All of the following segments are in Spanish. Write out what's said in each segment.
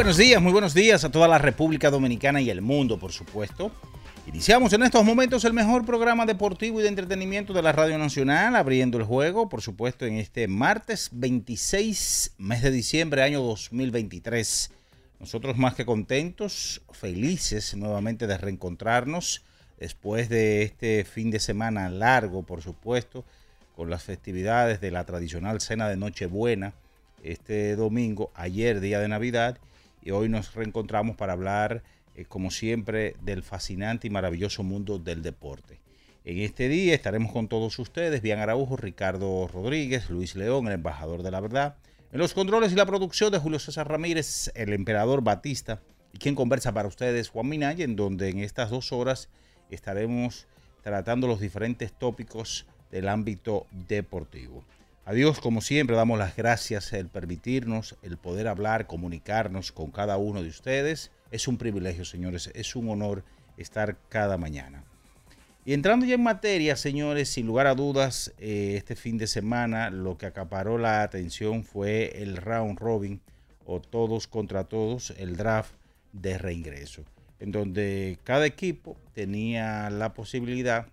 Buenos días, muy buenos días a toda la República Dominicana y el mundo, por supuesto. Iniciamos en estos momentos el mejor programa deportivo y de entretenimiento de la Radio Nacional, abriendo el juego, por supuesto, en este martes 26, mes de diciembre, año 2023. Nosotros más que contentos, felices nuevamente de reencontrarnos después de este fin de semana largo, por supuesto, con las festividades de la tradicional cena de Nochebuena este domingo, ayer día de Navidad, y hoy nos reencontramos para hablar, eh, como siempre, del fascinante y maravilloso mundo del deporte. En este día estaremos con todos ustedes, Bian Araujo, Ricardo Rodríguez, Luis León, el embajador de la verdad, en los controles y la producción de Julio César Ramírez, el emperador Batista, y quien conversa para ustedes, Juan Minaya, en donde en estas dos horas estaremos tratando los diferentes tópicos del ámbito deportivo. A Dios, como siempre, damos las gracias el permitirnos, el poder hablar, comunicarnos con cada uno de ustedes. Es un privilegio, señores, es un honor estar cada mañana. Y entrando ya en materia, señores, sin lugar a dudas, eh, este fin de semana lo que acaparó la atención fue el round robin o todos contra todos, el draft de reingreso, en donde cada equipo tenía la posibilidad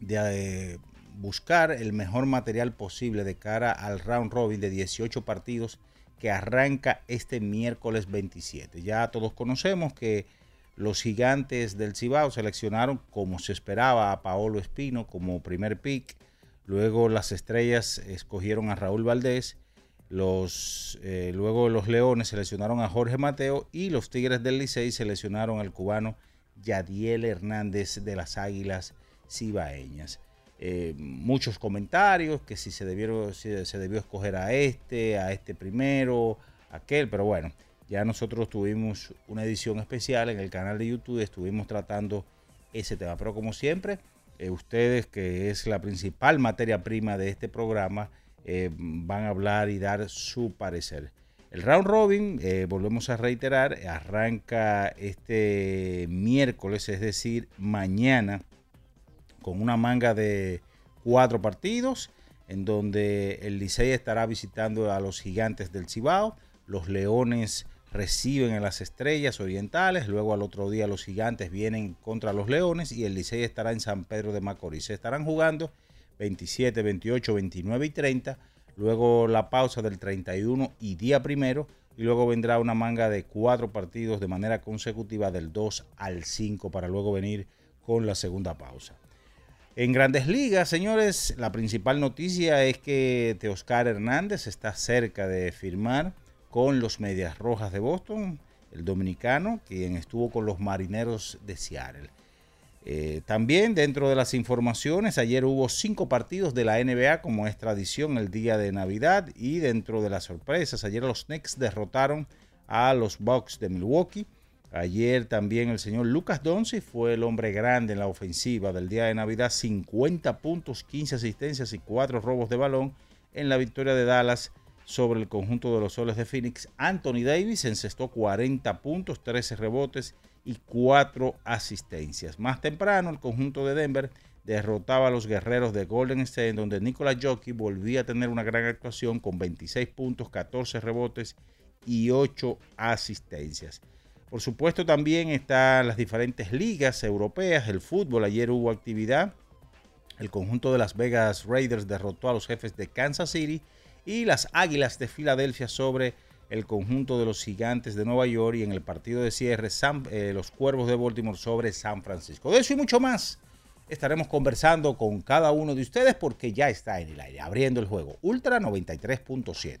de eh, buscar el mejor material posible de cara al round robin de 18 partidos que arranca este miércoles 27. Ya todos conocemos que los gigantes del Cibao seleccionaron como se esperaba a Paolo Espino como primer pick. Luego las estrellas escogieron a Raúl Valdés. Los, eh, luego los Leones seleccionaron a Jorge Mateo y los Tigres del Licey seleccionaron al cubano Yadiel Hernández de las Águilas Cibaeñas. Eh, muchos comentarios, que si se, debieron, si se debió escoger a este, a este primero, aquel, pero bueno, ya nosotros tuvimos una edición especial en el canal de YouTube, estuvimos tratando ese tema, pero como siempre, eh, ustedes, que es la principal materia prima de este programa, eh, van a hablar y dar su parecer. El round robin, volvemos a reiterar, arranca este miércoles, es decir, mañana con una manga de cuatro partidos, en donde el Licey estará visitando a los gigantes del Cibao, los Leones reciben a las Estrellas Orientales, luego al otro día los gigantes vienen contra los Leones y el Licey estará en San Pedro de Macorís. Se estarán jugando 27, 28, 29 y 30, luego la pausa del 31 y día primero, y luego vendrá una manga de cuatro partidos de manera consecutiva del 2 al 5 para luego venir con la segunda pausa. En grandes ligas, señores, la principal noticia es que Teoscar Hernández está cerca de firmar con los Medias Rojas de Boston, el dominicano, quien estuvo con los Marineros de Seattle. Eh, también dentro de las informaciones, ayer hubo cinco partidos de la NBA como es tradición el día de Navidad y dentro de las sorpresas, ayer los Knicks derrotaron a los Bucks de Milwaukee. Ayer también el señor Lucas Doncic fue el hombre grande en la ofensiva del día de Navidad, 50 puntos, 15 asistencias y 4 robos de balón en la victoria de Dallas sobre el conjunto de los Soles de Phoenix. Anthony Davis encestó 40 puntos, 13 rebotes y 4 asistencias. Más temprano el conjunto de Denver derrotaba a los guerreros de Golden State, donde Nikola Jockey volvía a tener una gran actuación con 26 puntos, 14 rebotes y 8 asistencias. Por supuesto también están las diferentes ligas europeas, el fútbol, ayer hubo actividad. El conjunto de Las Vegas Raiders derrotó a los jefes de Kansas City y las Águilas de Filadelfia sobre el conjunto de los gigantes de Nueva York y en el partido de cierre eh, los Cuervos de Baltimore sobre San Francisco. De eso y mucho más estaremos conversando con cada uno de ustedes porque ya está en el aire, abriendo el juego. Ultra 93.7.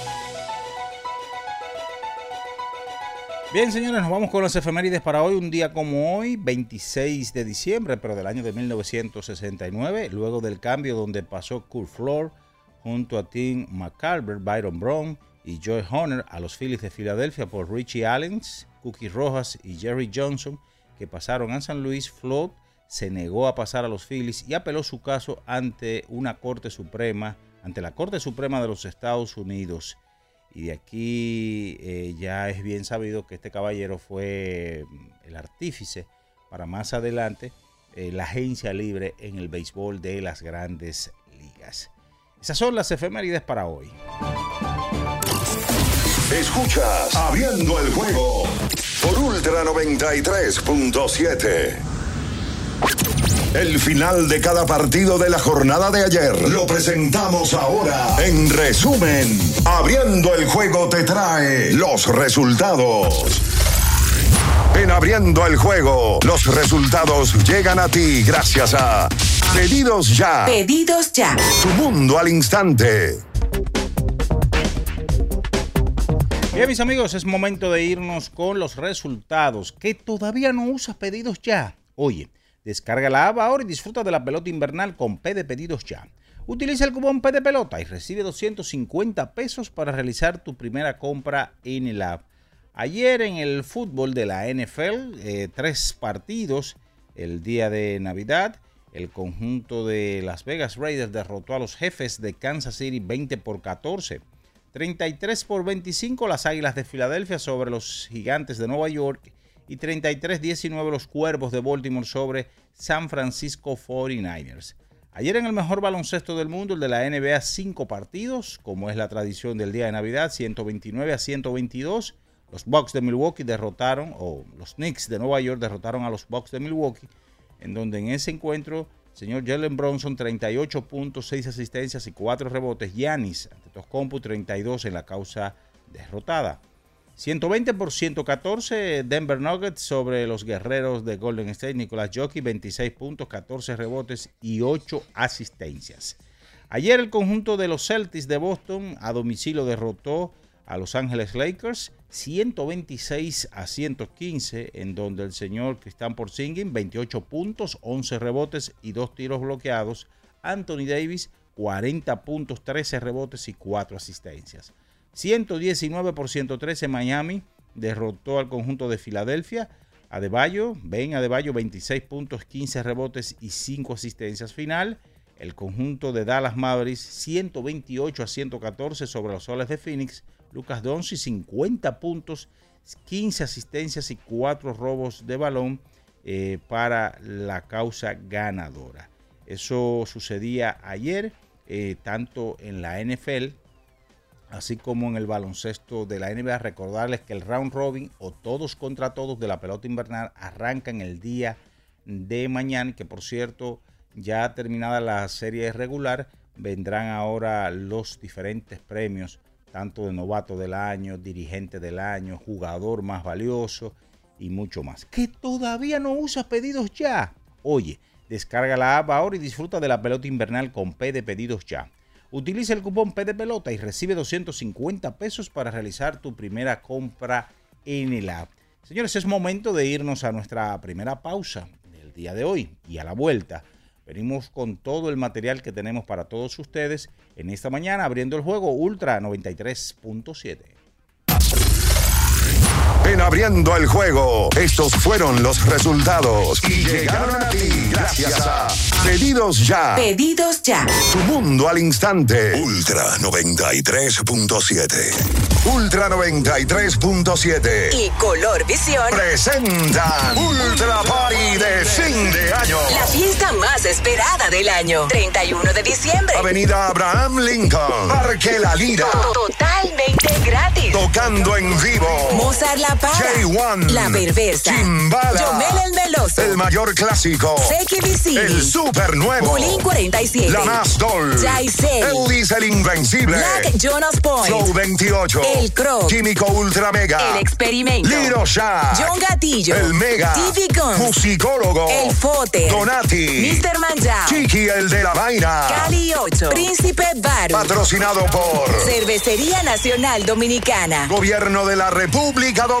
Bien, señores, nos vamos con las efemérides para hoy. Un día como hoy, 26 de diciembre, pero del año de 1969, luego del cambio donde pasó Kurt Floor junto a Tim McCarver, Byron Brown y Joy Hunter a los Phillies de Filadelfia por Richie Allens, Cookie Rojas y Jerry Johnson, que pasaron a San Luis, Flood se negó a pasar a los Phillies y apeló su caso ante una Corte Suprema, ante la Corte Suprema de los Estados Unidos. Y de aquí eh, ya es bien sabido que este caballero fue mm, el artífice para más adelante eh, la agencia libre en el béisbol de las grandes ligas. Esas son las efemérides para hoy. Escuchas Abriendo el juego por Ultra 93.7. El final de cada partido de la jornada de ayer lo presentamos ahora. En resumen, abriendo el juego te trae los resultados. En abriendo el juego, los resultados llegan a ti gracias a Pedidos Ya. Pedidos Ya. Tu mundo al instante. Bien, mis amigos, es momento de irnos con los resultados. Que todavía no usas pedidos ya. Oye. Descarga la app ahora y disfruta de la pelota invernal con P de pedidos ya. Utiliza el cupón P de pelota y recibe 250 pesos para realizar tu primera compra en el app. Ayer en el fútbol de la NFL, eh, tres partidos el día de Navidad. El conjunto de Las Vegas Raiders derrotó a los jefes de Kansas City 20 por 14. 33 por 25 las Águilas de Filadelfia sobre los Gigantes de Nueva York y 33-19 los Cuervos de Baltimore sobre San Francisco 49ers. Ayer en el mejor baloncesto del mundo, el de la NBA, cinco partidos, como es la tradición del día de Navidad, 129 a 122. Los Bucks de Milwaukee derrotaron, o los Knicks de Nueva York derrotaron a los Bucks de Milwaukee, en donde en ese encuentro, señor Jalen Bronson, 38 puntos, 6 asistencias y 4 rebotes. Yanis, ante Toscompu, 32 en la causa derrotada. 120 por 114 Denver Nuggets sobre los guerreros de Golden State. Nicolás Jockey, 26 puntos, 14 rebotes y 8 asistencias. Ayer el conjunto de los Celtics de Boston a domicilio derrotó a Los Ángeles Lakers 126 a 115, en donde el señor Cristian Porzingis 28 puntos, 11 rebotes y 2 tiros bloqueados. Anthony Davis 40 puntos, 13 rebotes y 4 asistencias. 119 por 113 Miami derrotó al conjunto de Filadelfia. Adebayo, ven Adebayo 26 puntos, 15 rebotes y 5 asistencias final. El conjunto de Dallas Mavericks 128 a 114 sobre los soles de Phoenix. Lucas Donzi 50 puntos, 15 asistencias y 4 robos de balón eh, para la causa ganadora. Eso sucedía ayer, eh, tanto en la NFL así como en el baloncesto de la NBA, recordarles que el round robin o todos contra todos de la pelota invernal arranca en el día de mañana, que por cierto, ya terminada la serie regular, vendrán ahora los diferentes premios, tanto de novato del año, dirigente del año, jugador más valioso y mucho más. Que todavía no usa pedidos ya. Oye, descarga la app ahora y disfruta de la pelota invernal con P de pedidos ya. Utiliza el cupón P de pelota y recibe 250 pesos para realizar tu primera compra en el app. Señores, es momento de irnos a nuestra primera pausa del día de hoy y a la vuelta. Venimos con todo el material que tenemos para todos ustedes en esta mañana abriendo el juego Ultra 93.7. En abriendo el juego, estos fueron los resultados y llegaron a ti gracias a Pedidos Ya. Pedidos ya. Tu mundo al instante. Ultra 93.7. Ultra 93.7. Y Color Visión. Presentan Ultra Party de fin de año. La fiesta más esperada del año. 31 de diciembre. Avenida Abraham Lincoln. Parque La Lira. Totalmente gratis. Tocando en vivo. Mozart La Para. J1. La Perversa. Chimbala. Yomel el Meloso. El mayor clásico. Seki Vicini. El super nuevo. Bulín 47. La más doll. Jaisei. Elvis el invencible. Black Jonas Point. Show 28. El Croc. Químico Ultra Mega. El Experimento. Liro Shack. John Gatillo. El Mega. TV Guns. Musicólogo. El Fote. Donati. Mr. Manjao. Chiqui el de la vaina. Cali 8. Príncipe Baru. Patrocinado por Cervecería Nacional Dominicana. Gobierno de la República Dominicana.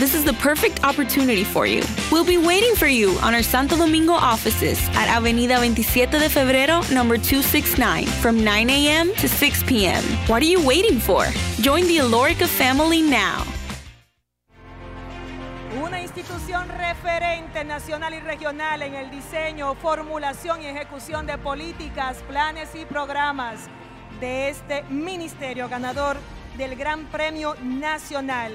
This is the perfect opportunity for you. We'll be waiting for you on our Santo Domingo offices at Avenida 27 de Febrero, number 269, from 9 a.m. to 6 p.m. What are you waiting for? Join the Alorica family now. Una institución referente nacional y regional en el diseño, formulación y ejecución de políticas, planes y programas de este ministerio ganador del Gran Premio Nacional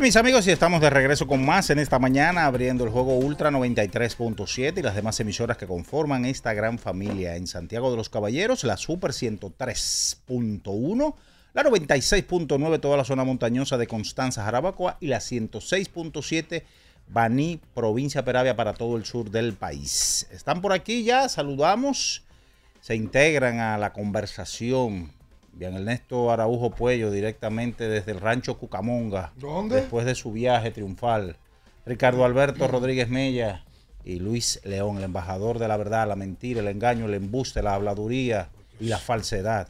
Mis amigos, y estamos de regreso con más en esta mañana, abriendo el juego Ultra 93.7 y las demás emisoras que conforman esta gran familia en Santiago de los Caballeros, la Super 103.1, la 96.9, toda la zona montañosa de Constanza, Jarabacoa, y la 106.7, Baní, provincia Peravia, para todo el sur del país. Están por aquí ya, saludamos, se integran a la conversación Bien Ernesto Araujo Puello directamente desde el rancho Cucamonga. ¿Dónde? Después de su viaje triunfal. Ricardo Alberto Rodríguez Mella y Luis León, el embajador de la verdad, la mentira, el engaño, el embuste, la habladuría y la falsedad.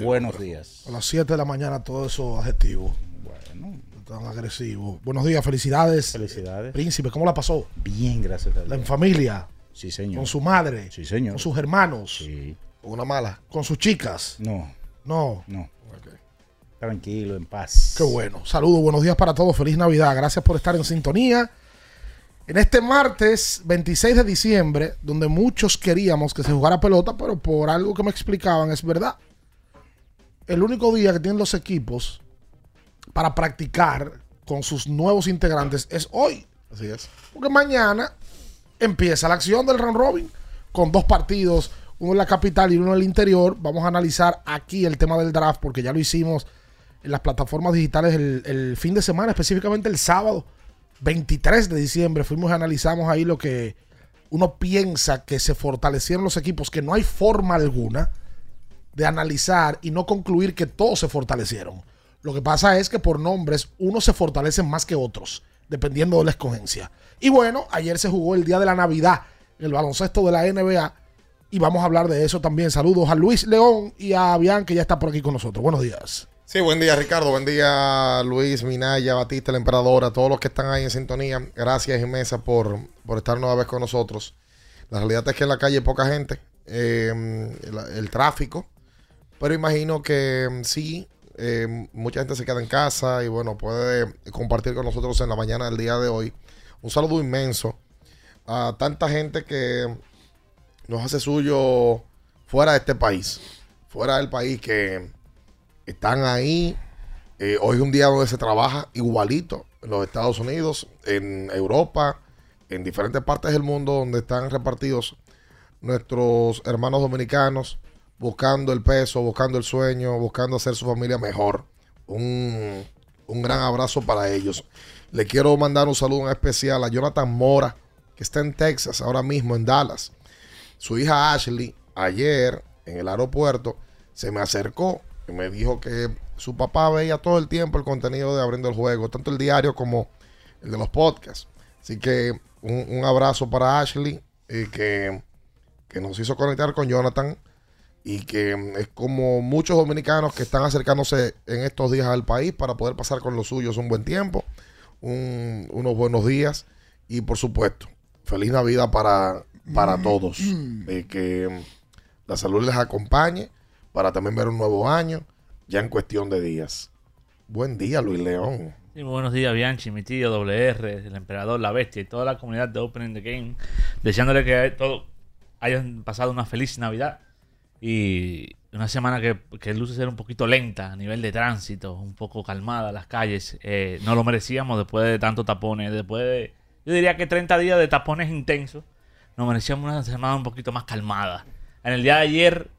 Buenos días. A las 7 de la mañana todos esos adjetivos. Bueno. Tan agresivos. Buenos días, felicidades. Felicidades. Príncipe, ¿cómo la pasó? Bien, gracias a Dios. En familia. Sí, señor. Con su madre. Sí, señor. Con sus hermanos. Sí. Con una mala. Con sus chicas. No. No. No. Tranquilo, en paz. Qué bueno. Saludos, buenos días para todos. Feliz Navidad. Gracias por estar en sintonía. En este martes 26 de diciembre, donde muchos queríamos que se jugara pelota, pero por algo que me explicaban es verdad. El único día que tienen los equipos para practicar con sus nuevos integrantes es hoy. Así es. Porque mañana empieza la acción del round robin con dos partidos, uno en la capital y uno en el interior. Vamos a analizar aquí el tema del draft porque ya lo hicimos en las plataformas digitales el, fin de semana, específicamente el sábado 23 de diciembre. Fuimos y analizamos ahí lo que uno piensa que se fortalecieron los equipos, que no hay forma alguna de analizar y no concluir que todos se fortalecieron. Lo que pasa es que por nombres unos se fortalecen más que otros, dependiendo de la escogencia. Y bueno, ayer se jugó el día de la Navidad, el baloncesto de la NBA, y vamos a hablar de eso también. Saludos a Luis León y a Bian, que ya está por aquí con nosotros. Buenos días. Sí, buen día Ricardo, buen día Luis, Minaya, Batista, el emperador, a todos los que están ahí en sintonía. Gracias Mesa por, por estar nueva vez con nosotros. La realidad es que en la calle hay poca gente, eh, el, tráfico, pero imagino que mm, sí, eh, mucha gente se queda en casa y bueno, puede compartir con nosotros en la mañana del día de hoy. Un saludo inmenso a tanta gente que nos hace suyo fuera de este país, fuera del país que están ahí. Eh, hoy es un día donde se trabaja igualito en los Estados Unidos, en Europa, en diferentes partes del mundo donde están repartidos nuestros hermanos dominicanos buscando el peso, buscando el sueño, buscando hacer su familia mejor. Un, un gran abrazo para ellos. Le quiero mandar un saludo especial a Jonathan Mora, que está en Texas ahora mismo, en Dallas. Su hija Ashley, ayer en el aeropuerto, se me acercó y me dijo que su papá veía todo el tiempo el contenido de Abriendo el Juego, tanto el diario como el de los podcasts. Así que un, abrazo para Ashley, y que, que, nos hizo conectar con Jonathan y que es como muchos dominicanos que están acercándose en estos días al país para poder pasar con los suyos un buen tiempo, un, unos buenos días y por supuesto, feliz Navidad para, para todos. Eh, que la salud les acompañe para también ver un nuevo año, ya en cuestión de días. Buen día, Luis León. Sí, muy buenos días, Bianchi, mi tío, WR, el emperador, la bestia y toda la comunidad de Opening the Game. Deseándole que todo hayan pasado una feliz Navidad y una semana que, que luce ser un poquito lenta a nivel de tránsito, un poco calmada las calles. Eh, no lo merecíamos después de tantos tapones, después de, yo diría que 30 días de tapones intensos, nos merecíamos una semana un poquito más calmada. En el día de ayer,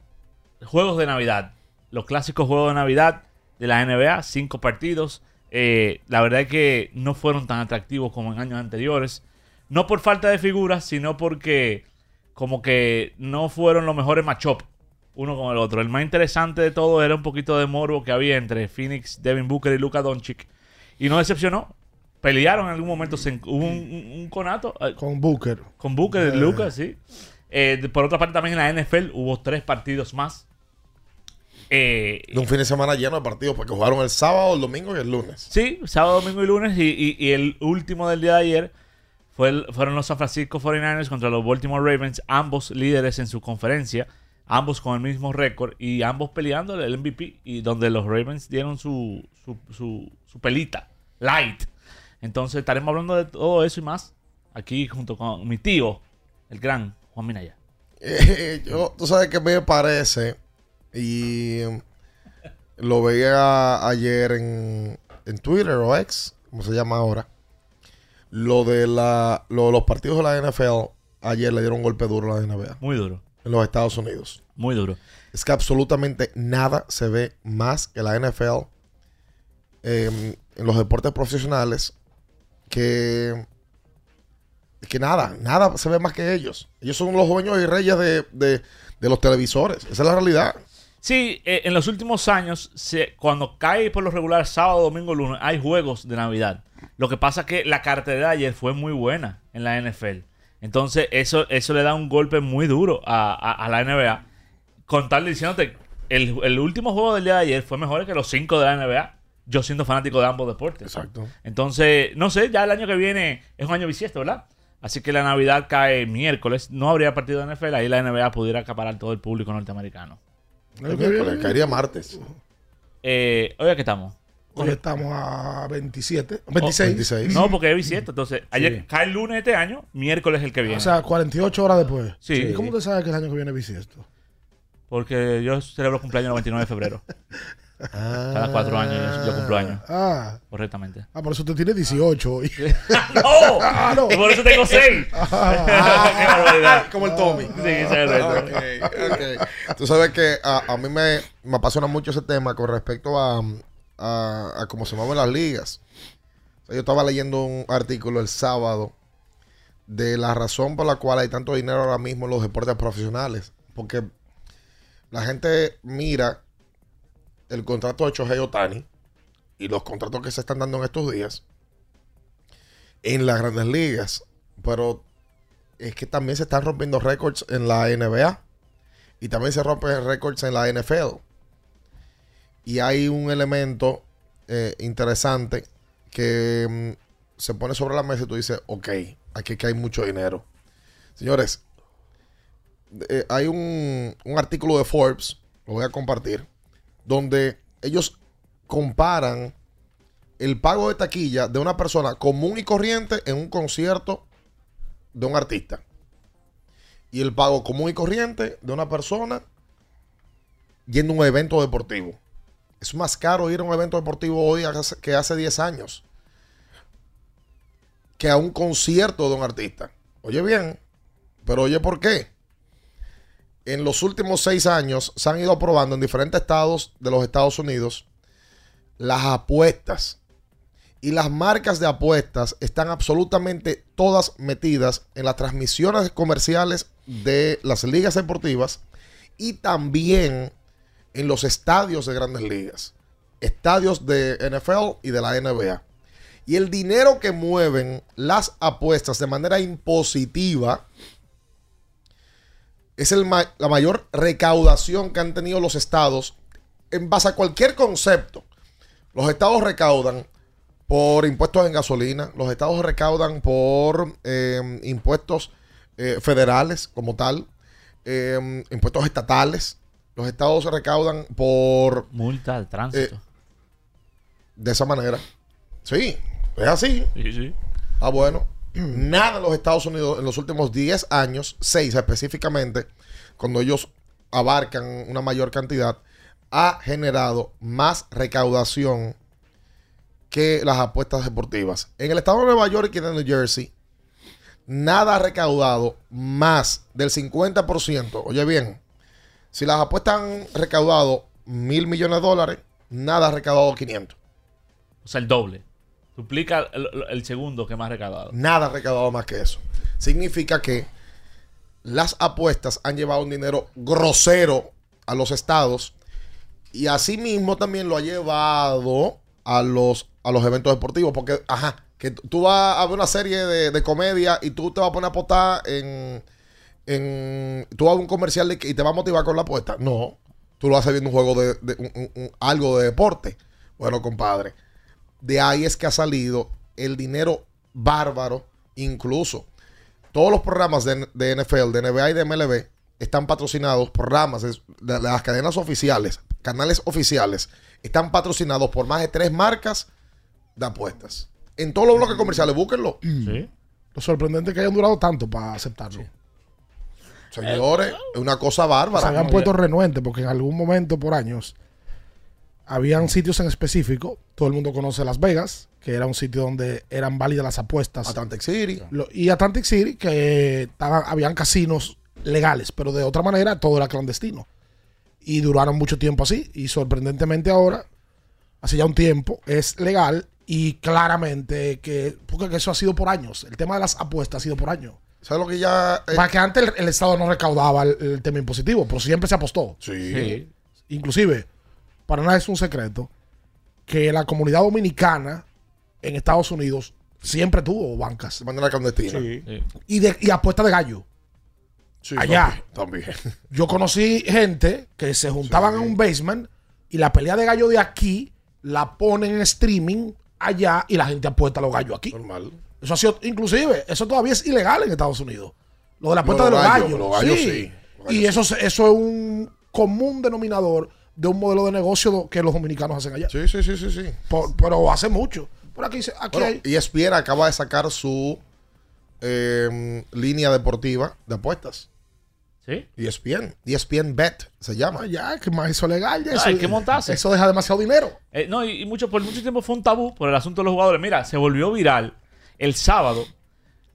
juegos de Navidad, los clásicos juegos de Navidad de la NBA, cinco partidos. Eh, la verdad es que no fueron tan atractivos como en años anteriores. No por falta de figuras, sino porque como que no fueron los mejores matchup uno con el otro. El más interesante de todo era un poquito de morbo que había entre Phoenix, Devin Booker y Luka Doncic. Y no decepcionó. Pelearon en algún momento. se- hubo un, un- un conato. eh, Con Booker. Con Booker y Eh. Luka, sí. Eh, de- por otra parte, también en la NFL hubo tres partidos más. Eh, De un fin de semana lleno de partidos, porque jugaron el sábado, el domingo y el lunes. Sí, sábado, domingo y lunes. Y, y- y el último del día de ayer fue el- fueron los San Francisco 49ers contra los Baltimore Ravens, ambos líderes en su conferencia, ambos con el mismo récord y ambos peleando el MVP. Y donde los Ravens dieron su, su, su- su pelita, light. Entonces estaremos hablando de todo eso y más aquí junto con mi tío, el gran Juan Minaya. Eh, yo, tú sabes que me parece, y um, lo veía ayer en, en Twitter o X, como se llama ahora, lo de la, lo los partidos de la NFL, ayer le dieron un golpe duro a la NBA. Muy duro. En los Estados Unidos. Muy duro. Es que absolutamente nada se ve más que la NFL eh, en los deportes profesionales que, que nada, nada se ve más que ellos. Ellos son los dueños y reyes de, de- los televisores. Esa es la realidad. Sí, eh, en los últimos años, cuando cae por lo regular sábado, domingo, lunes, hay juegos de Navidad. Lo que pasa es que la cartera de ayer fue muy buena en la NFL. Entonces, eso, eso le da un golpe muy duro a, a- la NBA. Con tal diciéndote, el, el último juego del día de ayer fue mejor que los cinco de la NBA. Yo siendo fanático de ambos deportes. Exacto. Entonces, no sé, ya el año que viene es un año bisiesto, ¿verdad? Así que la Navidad cae miércoles. No habría partido de NFL. Ahí la NBA pudiera acaparar todo el público norteamericano. El miércoles, caería martes. Eh, Oye, ¿qué estamos? Hoy estamos a 27, 26. No, porque es bisiesto. Entonces, ayer cae el lunes este año, miércoles el que viene. O sea, 48 horas después. Sí. ¿Y cómo te sabes que el año que viene es bisiesto? porque yo celebro cumpleaños el 29 de febrero. Cada cuatro años yo, yo cumplo años. Ah. Correctamente. Ah, por eso te tiene 18 hoy. ¡No! Ah, no. Y por eso tengo seis. Ah. ¡Qué barbaridad! Como el Tommy. Sí, exacto. Ok, ok. Tú sabes que a, a mí me, me apasiona mucho ese tema con respecto a, a, a cómo se mueven las ligas. O sea, yo estaba leyendo un artículo el sábado de la razón por la cual hay tanto dinero ahora mismo en los deportes profesionales. Porque la gente mira el contrato de Shohei Otani y los contratos que se están dando en estos días en las grandes ligas. Pero es que también se están rompiendo récords en la NBA y también se rompen récords en la NFL. Y hay un elemento eh, interesante que mm, se pone sobre la mesa y tú dices, ok, aquí que hay mucho dinero. Señores, eh, hay un, un artículo de Forbes, lo voy a compartir, donde ellos comparan el pago de taquilla de una persona común y corriente en un concierto de un artista. Y el pago común y corriente de una persona yendo a un evento deportivo. Es más caro ir a un evento deportivo hoy que hace 10 años. Que a un concierto de un artista. Oye bien, pero oye por qué. En los últimos seis años se han ido aprobando en diferentes estados de los Estados Unidos las apuestas. Y las marcas de apuestas están absolutamente todas metidas en las transmisiones comerciales de las ligas deportivas y también en los estadios de grandes ligas. Estadios de NFL y de la NBA. Y el dinero que mueven las apuestas de manera impositiva es el ma- la mayor recaudación que han tenido los estados en base a cualquier concepto. Los estados recaudan por impuestos en gasolina, los estados recaudan por eh, impuestos eh, federales como tal, eh, impuestos estatales. Los estados recaudan por... Multa al tránsito. eh, de esa manera. Sí, es así. Sí, sí. Ah, bueno. Nada en los Estados Unidos en los últimos 10 años, 6 específicamente, cuando ellos abarcan una mayor cantidad, ha generado más recaudación que las apuestas deportivas. En el estado de Nueva York y en New Jersey, nada ha recaudado más del 50%. Oye bien, si las apuestas han recaudado mil millones de dólares, nada ha recaudado 500. O sea, el doble. Duplica el, segundo que más recaudado. Nada recaudado más que eso. Significa que las apuestas han llevado un dinero grosero a los estados y asimismo también lo ha llevado a los, a los eventos deportivos. Porque, ajá, que tú vas a ver una serie de, de comedia y tú te vas a poner a apostar en, en. Tú vas a un comercial y te va a motivar con la apuesta. No, tú lo haces viendo un juego de. de- algo de deporte. Bueno, compadre, de ahí es que ha salido el dinero bárbaro, incluso. Todos los programas de, de NFL, de NBA y de MLB están patrocinados, programas de, de las cadenas oficiales, canales oficiales, están patrocinados por más de tres marcas de apuestas. En todos los bloques comerciales, búsquenlo. Lo sorprendente es que hayan durado tanto para aceptarlo. Señores, es una cosa bárbara. Se habían puesto renuentes porque en algún momento por años habían sitios en específico. Todo el mundo conoce Las Vegas, que era un sitio donde eran válidas las apuestas. Atlantic City. Lo- y Atlantic City, que estaban, habían casinos legales, pero de otra manera todo era clandestino. Y duraron mucho tiempo así. Y sorprendentemente ahora, hace ya un tiempo, es legal y claramente que, porque eso ha sido por años. El tema de las apuestas ha sido por años. ¿Sabes lo que ya... eh, Para que antes el, el Estado no recaudaba el, el tema impositivo, pero siempre se apostó. Sí. Sí. Inclusive, para nada es un secreto que la comunidad dominicana en Estados Unidos siempre tuvo bancas. De manera clandestina. Sí. Y, de, y apuestas de gallo. Sí, Allá. También. también. Yo conocí gente que se juntaban en un basement y la pelea de gallo de aquí la ponen en streaming allá y la gente apuesta a los gallos aquí. Normal. Eso ha sido, inclusive, eso todavía es ilegal en Estados Unidos. Lo de la No, apuesta de los los gallos, gallos. los gallos sí. sí, los Y eso, se- eso es un común denominador de un modelo de negocio que los dominicanos hacen allá. Sí, sí, sí, sí, sí. Por- pero hace mucho. Por aquí, aquí Bueno, hay. ESPN acaba de sacar su eh, línea deportiva de apuestas. E ¿Sí? ESPN. ESPN Bet se llama. Ah, ya, que más eso es legal. Ya, eso, hay que montarse. Eso deja demasiado dinero. Eh, no, y, y mucho, por mucho tiempo fue un tabú por el asunto de los jugadores. Mira, se volvió viral el sábado.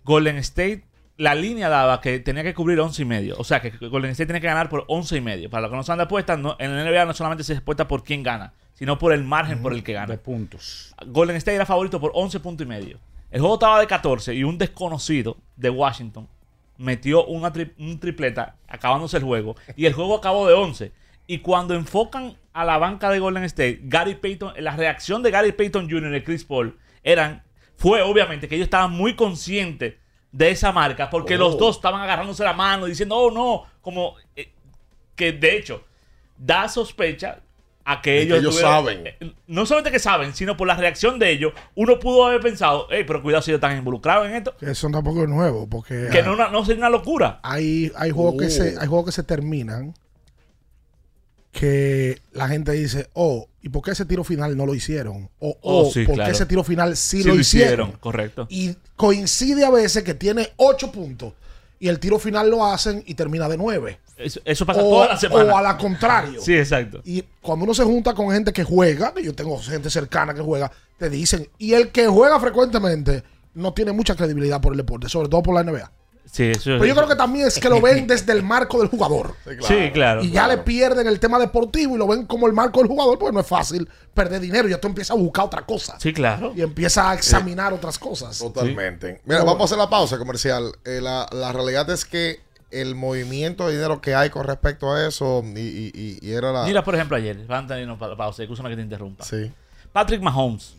Golden State, la línea daba que tenía que cubrir 11 y medio. O sea, que Golden State tenía que ganar por 11 y medio. Para los que no saben de apuestas, no, en la NBA no solamente se apuesta por quién gana, sino por el margen por el que gana. De puntos. Golden State era favorito por 11 puntos y medio. El juego estaba de 14 y un desconocido de Washington metió una tri- un tripleta acabándose el juego y el juego acabó de 11. Y cuando enfocan a la banca de Golden State, Gary Payton, la reacción de Gary Payton Jr. y Chris Paul eran, fue obviamente que ellos estaban muy conscientes de esa marca porque Oh. los dos estaban agarrándose la mano diciendo, oh no, como eh, que de hecho da sospecha a que De que ellos, ellos saben. eh, no solamente que saben, sino por la reacción de ellos, uno pudo haber pensado, hey, pero cuidado si ellos están involucrados en esto, Que eso tampoco es nuevo. Porque que ah, no, no sería una locura. hay, hay, juegos que Oh. se, hay juegos que se terminan que la gente dice, oh, ¿y por qué ese tiro final no lo hicieron? O, Oh, oh, sí, ¿por claro. qué ese tiro final sí, Sí lo lo hicieron? hicieron, correcto. Y coincide a veces que tiene 8 puntos y el tiro final lo hacen y termina de 9. Eso, eso pasa O, toda la semana. o a la contrario. Sí, exacto. Y cuando uno se junta con gente que juega, que yo tengo gente cercana que juega, te dicen, y el que juega frecuentemente no tiene mucha credibilidad por el deporte, sobre todo por la NBA. Sí, eso Pero yo creo que también es que lo ven desde el marco del jugador. Sí, claro. Y ya claro. le pierden el tema deportivo y lo ven como el marco del jugador, pues no es fácil perder dinero. Ya tú empiezas a buscar otra cosa. Sí, claro. Y empiezas a examinar otras cosas. Totalmente. Mira, vamos a hacer la pausa comercial. Eh, la, la realidad es que el movimiento de dinero que hay con respecto a eso, y, y- y- y era la. Mira, por ejemplo, ayer, de irnos para la pausa, escúchame que te interrumpa. Sí. Patrick Mahomes.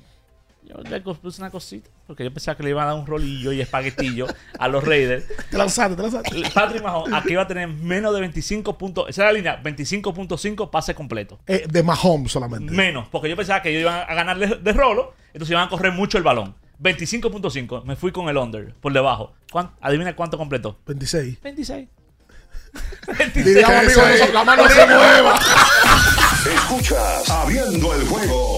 Yo le puse una cosita, porque yo pensaba que le iban a dar un rolillo y espaguetillo a los Raiders. Te lanzaste, te lanzaste. Patrick Mahomes aquí va a tener menos de 25 puntos. Esa es la línea, 25.5 pase completo. Eh, de Mahomes solamente. Menos, porque yo pensaba que ellos iban a ganar de, de rolo, entonces iban a correr mucho el balón. 25.5, me fui con el under, por debajo. ¿Cuán- adivina cuánto completó. 26. 26. Diríamos, amigo, Ese- no, la mano se mueva. Escuchas Abriendo el juego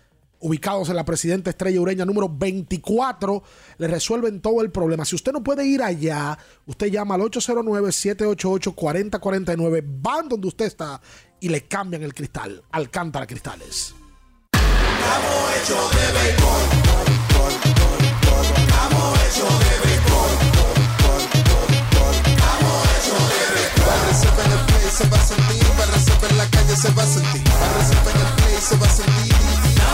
Ubicados en la Presidenta Estrella Ureña número 24, le resuelven todo el problema. Si usted no puede ir allá, usted llama al 809-788-4049, van donde usted está y le cambian el cristal. Alcántara Cristales. Barresepa en el play se va a sentir, Barresepa en la calle se va a sentir, Barresepa en el play se va a sentir.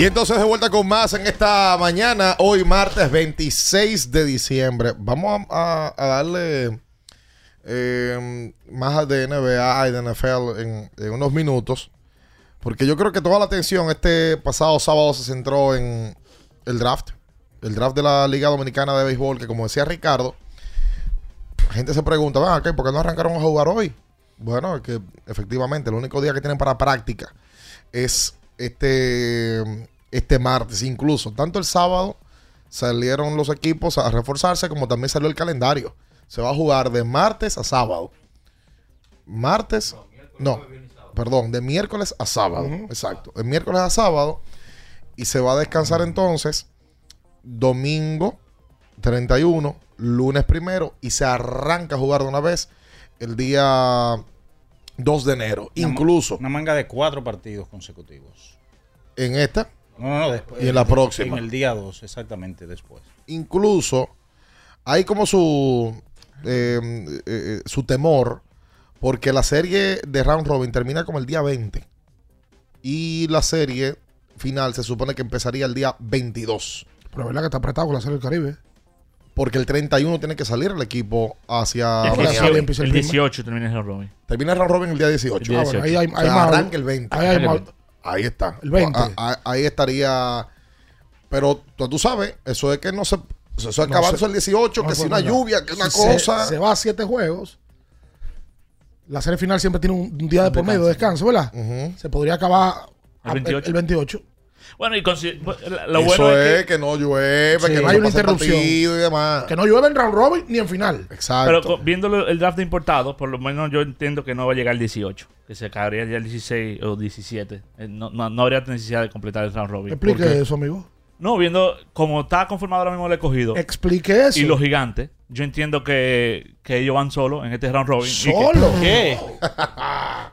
Y entonces de vuelta con más en esta mañana, hoy martes 26 de diciembre. Vamos a, darle eh, más de NBA y de NFL en, unos minutos. Porque yo creo que toda la atención este pasado sábado se centró en el draft. El draft de la Liga Dominicana de Béisbol, que como decía Ricardo, la gente se pregunta, "Ven acá, ¿por qué no arrancaron a jugar hoy? Bueno, es que efectivamente el único día que tienen para práctica es este, este martes. Incluso, tanto el sábado salieron los equipos a reforzarse, como también salió el calendario. Se va a jugar de martes a sábado. Martes, no, perdón, de miércoles a sábado. Exacto, de miércoles a sábado. Y se va a descansar entonces domingo 31, lunes primero, y se arranca a jugar de una vez el día 2 de enero. Una Incluso Una manga de cuatro partidos consecutivos. En esta No, no, no, después. y en la próxima. En el día 2, exactamente después. incluso hay como su eh, eh, eh, su temor porque la serie de round robin termina como el día 20 y la serie final se supone que empezaría el día 22 Pero es verdad que está apretado con la Serie del Caribe. porque el 31 tiene que salir el equipo hacia El Ahora sí, Brasil. empieza el el primer- 18 termina el round robin. termina el round robin el día 18 El día Ah, bueno, ahí 18. hay, O hay sea, más- arranca el 20 Ahí hay El más- 20. Ahí está El 20. A- a- ahí estaría pero tú, tú sabes eso es que no se eso es No acabando se- el 18 no que si una lluvia que una se- cosa Se, va a siete juegos. La serie final siempre tiene un, un día de por medio de descanso, ¿verdad? Se podría acabar El a- 28. el 28. Bueno, y lo Eso bueno es es que, que, no llueve, Sí, que no hay una interrupción. partido y demás. Que no llueve en round robin ni en final. Exacto. pero viendo el draft de importados, por lo menos yo entiendo que no va a llegar el 18, que se acabaría ya el 16 o 17. Eh, No, no, no habría necesidad de completar el round robin. Explique eso, amigo. No, viendo como está conformado ahora mismo el escogido Explique eso. y los gigantes, yo entiendo que, que ellos van solos en este round robin. y que- ¿Solo? ¿Qué?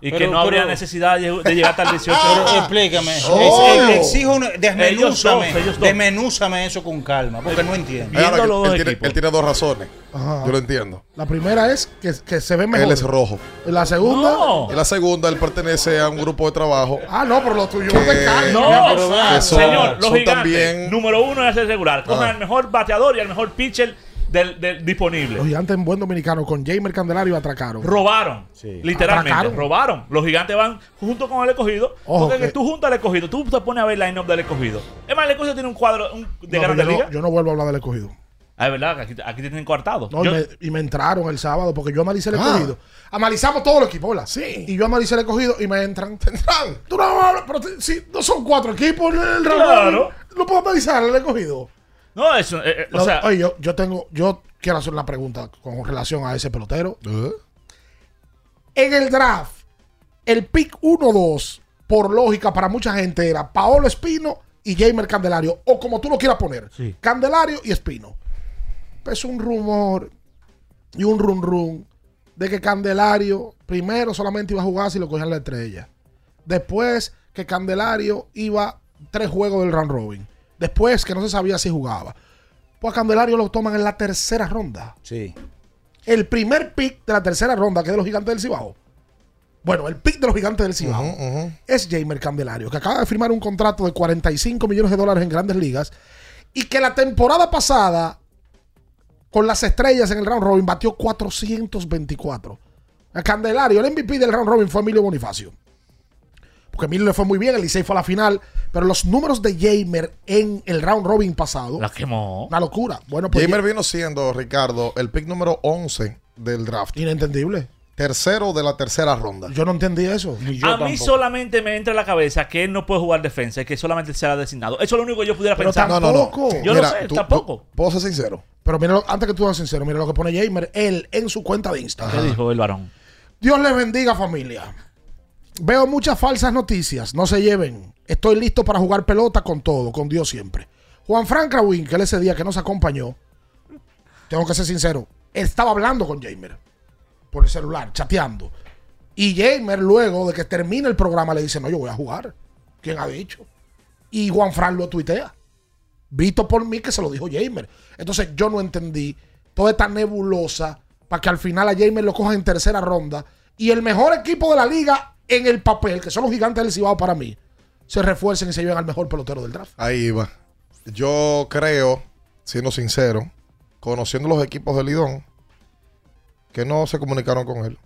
Y que Pero- no habría pero- necesidad de, de llegar hasta el 18. Pero explícame. Solo. Es- es- exijo desmenúzame, dos, ellos dos. desmenúzame eso con calma, porque no entiendo. Ahora viendo que los dos él, tiene, equipos. él tiene dos razones. Ajá. Yo lo entiendo. La primera es que, que se ve mejor. Él es rojo. La segunda. No. Y la segunda, él pertenece a un grupo de trabajo. Ah, no, pero lo tuyo Que- no te. No, pero son- señor, los gigantes. también- Número uno es asegurar. Cojan Ah. al mejor bateador y al mejor pitcher del, del disponible. Los gigantes en buen dominicano con Jamer Candelario atracaron. Robaron. Sí. Literalmente. Atracaron. Robaron. Los gigantes van junto con el escogido. Ojo, porque que- tú juntas al escogido. Tú te pones a ver el line-up del escogido. Es más, el escogido tiene un cuadro un- de No, yo, no, yo no vuelvo a hablar del escogido. Ah, es verdad, que aquí, aquí te tienen coartado. No, Yo- y, me, y me entraron el sábado porque yo analicé el Ah. escogido. Analizamos todo el equipo, ¿verdad? Sí. Y yo analicé el escogido y me entran. Tendrán. Tú no hablas, pero te- si no son cuatro equipos en el round Claro. No puedo analizar el escogido. No, eso. eh, eh, o Lo- sea, oye, yo, yo tengo, yo quiero hacer una pregunta con relación a ese pelotero. ¿Eh? En el draft, El pick 1-2, por lógica, para mucha gente era Paolo Espino y Jamer Candelario, o como tú lo quieras poner, Candelario y Espino. Es un rumor y un run run de que Candelario primero solamente iba a jugar si lo cogían la estrella. Después que Candelario iba tres juegos del round robin. Después que no se sabía si jugaba. Pues a Candelario lo toman en la tercera ronda. Sí. El primer pick de la tercera ronda, que es de los gigantes del Cibao. Bueno, el pick de los gigantes del Cibao es Jamer Candelario, que acaba de firmar un contrato de 45 millones de dólares en grandes ligas y que la temporada pasada, con las estrellas en el round robin, batió 424. A Candelario, el MVP del round robin fue Emilio Bonifacio. Porque Emilio le fue muy bien, el Licey fue a la final, pero los números de Jamer en el round robin pasado. La quemó. Una locura. Bueno, pues Jamer vino siendo, Ricardo, el pick número 11 del draft. Inentendible. Tercero de la tercera ronda. Yo no entendí eso. a mí solamente me entra en la cabeza que él no puede jugar defensa y que solamente será designado. Eso es lo único que yo pudiera Pero pensar. tampoco. Yo Mira, lo sé, tú- tampoco. ¿Puedo ser sincero? Pero mira, antes que tú seas sincero, mira lo que pone Jamer, él en su cuenta de Instagram. ¿Qué dijo el varón? Dios les bendiga, familia. Veo muchas falsas noticias. No se lleven. Estoy listo para jugar pelota con todo, con Dios siempre. Juan Frank Krawin, que ese día que nos acompañó, tengo que ser sincero, estaba hablando con Jamer por el celular, chateando. Y Jamer, luego de que termine el programa, le dice: No, yo voy a jugar. ¿Quién ha dicho? Y Juan Frank lo tuitea. Visto por mí que se lo dijo Jamer. Entonces yo no entendí toda esta nebulosa para que al final a Jamer lo cojan en tercera ronda y el mejor equipo de la liga en el papel, que son los gigantes del Cibao para mí, se refuercen y se lleven al mejor pelotero del draft. Ahí va. Yo creo, siendo sincero, conociendo los equipos de Lidón, que no se comunicaron con él.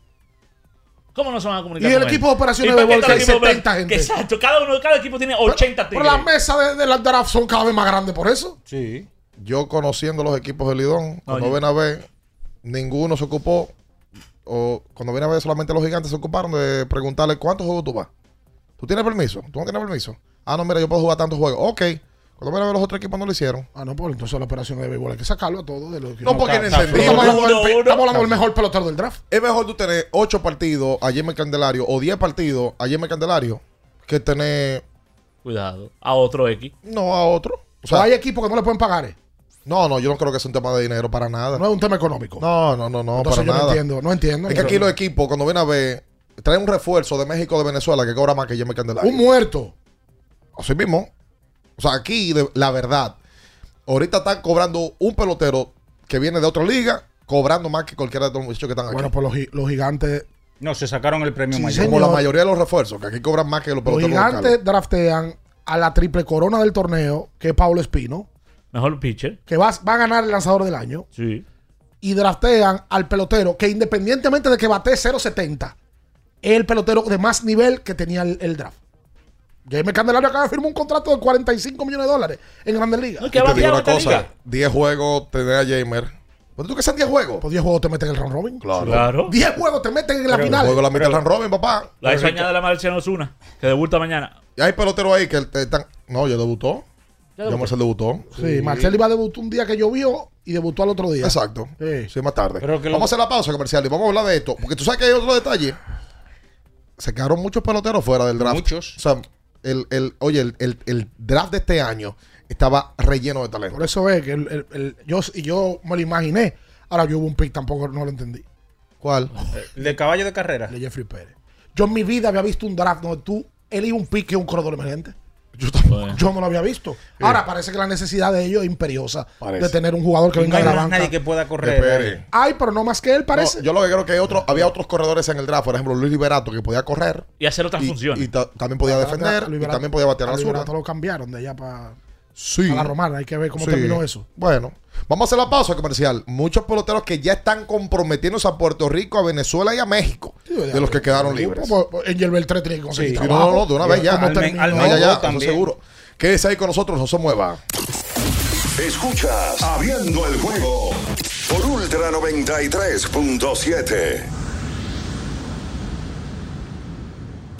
¿Cómo no se van a comunicar Y el con él? equipo de operaciones ¿Y para de el hay equipo de- 70 gente? Exacto, cada uno, cada equipo tiene 80 Pero tigres. las mesas de, de las draft son cada vez más grandes por eso. Sí. Yo conociendo los equipos de Lidón, cuando Oye. ven a ver, ninguno se ocupó, o cuando ven a ver solamente los gigantes se ocuparon de preguntarle cuántos juegos tú vas. ¿Tú tienes permiso? ¿Tú no tienes permiso? Ah, no, mira, yo puedo jugar tantos juegos. Ok. Cuando ven a ver los otros equipos no lo hicieron. Ah, no, pues entonces la operación de béisbol hay que sacarlo a todos. De los No, porque no entendí. Estamos hablando, del, estamos hablando mejor pelotero del draft. Es mejor tú tener 8 partidos a Jaime Candelario o 10 partidos a Jaime Candelario que tener. Cuidado. A otro X. No, a otro. O sea, hay equipos que no le pueden pagar. No, no, yo no creo que sea un tema de dinero para nada. No es un tema económico. No, no, no, no, Entonces para yo no nada. entiendo, no entiendo. Es que aquí los equipos, cuando vienen a ver, traen un refuerzo de México o de Venezuela que cobra más que Jaime Candelario. Un muerto. Así mismo. O sea, aquí, de- la verdad, ahorita están cobrando un pelotero que viene de otra liga, cobrando más que cualquiera de los muchachos que están aquí. Bueno, pues los, los gigantes. No, se sacaron el premio Sí, mayor. Como la mayoría de los refuerzos, que aquí cobran más que los Los peloteros gigantes locales. draftean a la triple corona del torneo, que es Paulo Espino, Mejor pitcher. que va, va a ganar el lanzador del año. Sí. Y draftean al pelotero, que independientemente de que bate 0.70, es el pelotero de más nivel que tenía el, el draft. Jaime Candelario acaba de firmar un contrato de 45 millones de dólares en Grandes Ligas. Y te digo una cosa, 10 juegos tener a Jamer. ¿Pero tú que sean 10 juegos? Pues 10 juegos te meten en el round robin. Claro. Claro. 10 juegos te meten en la Pero final. el juego la mitad del round robin, papá. La hizo añade la Marciano Osuna, que debuta mañana. Y hay peloteros ahí que te están... No, ya debutó. Ya. Marcel debutó. Sí, Marcel iba a debutar un día que llovió y debutó al otro día. Exacto. Sí. Sí, más tarde. Pero que lo- Vamos a hacer la pausa comercial y vamos a hablar de esto. Porque tú sabes que hay otro detalle. Se quedaron muchos peloteros fuera del draft. Muchos. O sea, el, el, oye, el, el- el draft de este año estaba relleno de talento. Por eso es que el- el- el- yo, y yo me lo imaginé. Ahora yo hubo un pick, tampoco no lo entendí. ¿Cuál? El de caballo de carrera. De Jeffrey Pérez. Yo en mi vida había visto un draft donde tú elegí un pick que es un corredor emergente. Yo tampoco. Yo no lo había visto. Ahora parece que la necesidad de ellos es imperiosa. Parece. De tener un jugador que Y venga no de hay la más banca. nadie que pueda correr. Espere. Ay, pero no más que él, parece. No, yo lo que creo que hay otro, había otros corredores en el draft. Por ejemplo, Luis Liberato, que podía correr. Y hacer otras y, funciones. y ta- también podía defender. Y también podía batear a la Luis zurda. Berato lo cambiaron de allá para Sí. la romana. Hay que ver cómo Sí. terminó eso. Bueno, vamos a hacer la pausa comercial. Muchos peloteros que ya están comprometiéndose a Puerto Rico, a Venezuela y a México. de los que quedaron libres. Pues, pues, Angel Beltré tiene que conseguir Sí, no, no, no, de una vez ya. ¿Cómo Al al Almengo ya, ya, seguro. Quédese ahí con nosotros, no se mueva. Escuchas Abriendo el juego por Ultra 93.7.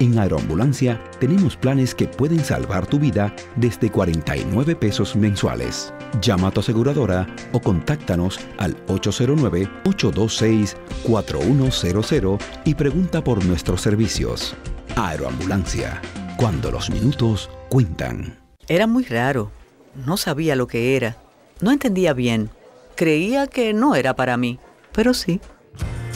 en Aeroambulancia tenemos planes que pueden salvar tu vida desde 49 pesos mensuales. Llama a tu aseguradora o contáctanos al 809-826-4100 y pregunta por nuestros servicios. Aeroambulancia, cuando los minutos cuentan. Era muy raro. No sabía lo que era. No entendía bien. Creía que no era para mí, pero sí.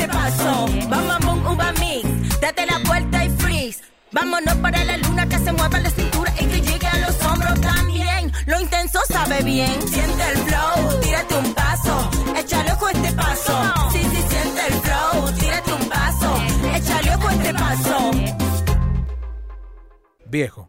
a este paso, bum, bum, bum, uva mix. Date la vuelta y freeze. Vámonos para la luna que se mueva la cintura y que llegue a los hombros también. Lo intenso sabe bien. Siente el flow, tírate un paso, échale ojo a este paso. Sí, sí, siente el flow, tírate un paso, échale ojo a este paso. Viejo,